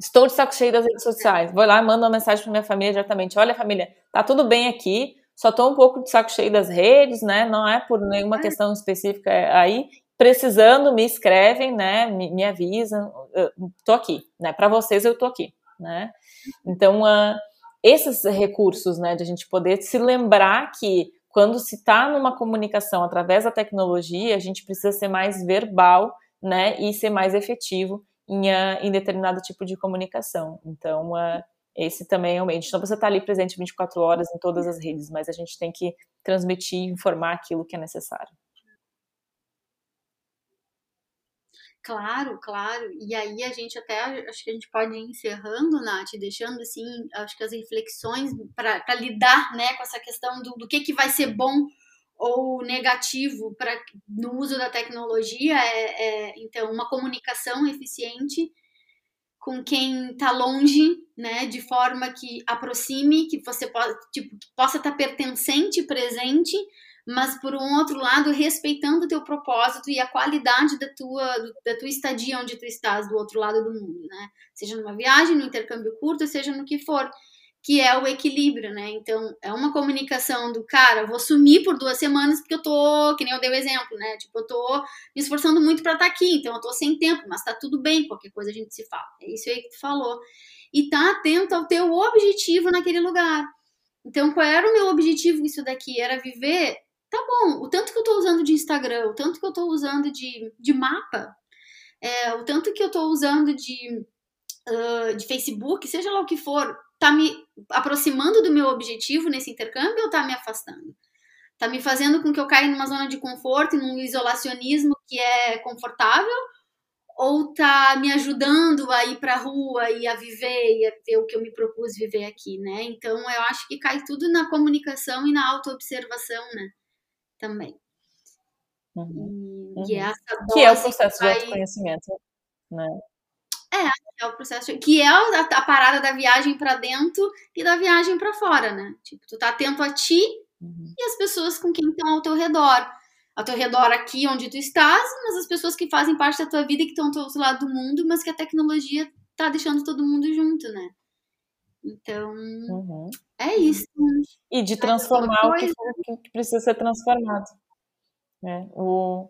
estou de saco cheio das redes sociais. Vou lá, mando uma mensagem para minha família diretamente. Olha, família, tá tudo bem aqui, só estou um pouco de saco cheio das redes, né? Não é por nenhuma uhum. questão específica aí, precisando, me escrevem, né? Me, me avisam, tô aqui, né? Para vocês eu tô aqui, né? Então, uh, esses recursos, né, de a gente poder se lembrar que quando se está numa comunicação através da tecnologia, a gente precisa ser mais verbal, né, e ser mais efetivo em, uh, em determinado tipo de comunicação. Então, uh, esse também é o meio. A gente não precisa estar ali presente 24 horas em todas as redes, mas a gente tem que transmitir, informar aquilo que é necessário. Claro, claro. E aí a gente até acho que a gente pode ir encerrando, Nath, deixando assim, acho que as reflexões para lidar né, com essa questão do, do que, que vai ser bom ou negativo para no uso da tecnologia é, é, então uma comunicação eficiente com quem está longe, né, de forma que aproxime, que você tipo, possa estar tá pertencente, presente, mas por um outro lado respeitando o teu propósito e a qualidade da tua da tua estadia onde tu estás do outro lado do mundo, né? Seja numa viagem, no intercâmbio curto, seja no que for, que é o equilíbrio, né? Então é uma comunicação do cara, vou sumir por duas semanas porque eu tô, que nem eu dei o exemplo, né? Tipo, eu tô me esforçando muito para estar tá aqui, então eu tô sem tempo, mas tá tudo bem, qualquer coisa a gente se fala. É isso aí que tu falou. E tá atento ao teu objetivo naquele lugar. Então, qual era o meu objetivo isso daqui? Era viver tá bom, o tanto que eu tô usando de Instagram, o tanto que eu tô usando de, de mapa, é, o tanto que eu tô usando de, uh, de Facebook, seja lá o que for, tá me aproximando do meu objetivo nesse intercâmbio ou tá me afastando? Tá me fazendo com que eu caia numa zona de conforto num isolacionismo que é confortável? Ou tá me ajudando a ir pra rua e a viver e a ver o que eu me propus viver aqui, né? Então eu acho que cai tudo na comunicação e na autoobservação, né? Também. Uhum. E, e uhum. essa que é o processo vai... de autoconhecimento, né? É, é o processo que é a, a parada da viagem para dentro e da viagem para fora, né? Tipo, tu tá atento a ti uhum. e as pessoas com quem estão ao teu redor. Ao teu redor aqui onde tu estás, mas as pessoas que fazem parte da tua vida e que estão do outro lado do mundo, mas que a tecnologia tá deixando todo mundo junto, né? Então, uhum. é isso. E de transformar o que, que, precisa ser transformado. Né? O,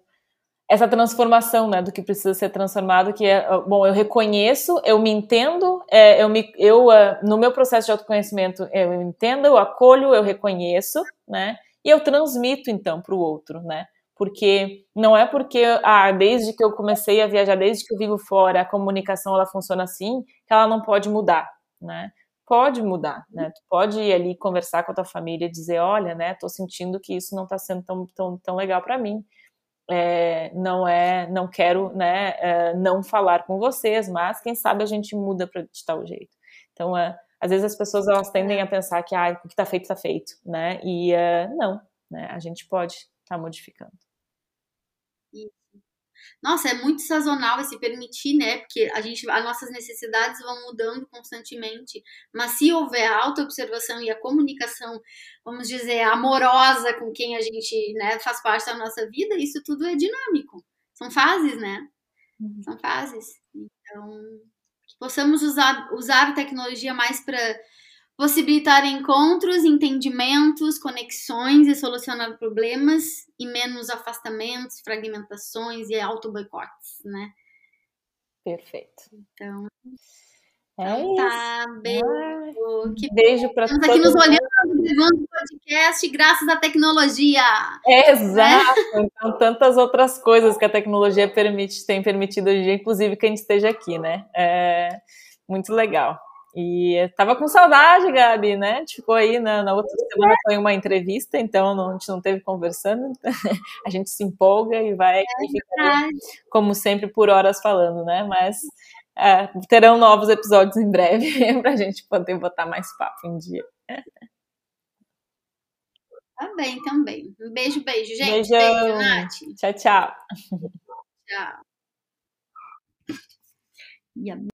essa transformação né, do que precisa ser transformado, que é, bom, eu reconheço, eu me entendo, é, eu me, eu, uh, no meu processo de autoconhecimento, eu entendo, eu acolho, eu reconheço, né, e eu transmito, então, para o outro, né, porque não é porque, ah, desde que eu comecei a viajar, desde que eu vivo fora, a comunicação, ela funciona assim, que ela não pode mudar, né, pode mudar, né? Tu pode ir ali conversar com a tua família e dizer, olha, né, tô sentindo que isso não tá sendo tão, tão, tão legal para mim. É, não é, não quero, né, é, não falar com vocês, mas quem sabe a gente muda para de tal jeito. Então, é, às vezes as pessoas elas tendem a pensar que ah, o que tá feito tá feito, né? E é, não, né? A gente pode estar tá modificando. Nossa, é muito sazonal esse permitir, né? Porque a gente, as nossas necessidades vão mudando constantemente. Mas se houver a autoobservação e a comunicação, vamos dizer, amorosa com quem a gente né, faz parte da nossa vida, isso tudo é dinâmico. São fases, né? Uhum. São fases. Então, que possamos usar, usar a tecnologia mais para possibilitar encontros, entendimentos, conexões e solucionar problemas e menos afastamentos, fragmentações e auto-boicotes, né? Perfeito. Então, é então tá, beijo. Ah, que beijo para todos. Estamos aqui nos olhando, gravando podcast graças à tecnologia. exato. Né? Então, tantas outras coisas que a tecnologia permite, tem permitido hoje, inclusive que a gente esteja aqui, né? É muito legal. E tava com saudade, Gabi, né? A gente ficou aí na, na outra semana foi uma entrevista, então não, a gente não teve conversando. *laughs* a gente se empolga e vai, é como sempre, por horas falando, né? Mas é, terão novos episódios em breve *laughs* para a gente poder botar mais papo em dia. Também, também. Um beijo, beijo, gente. Beijão. Beijo, Nath. Tchau, tchau. Tchau.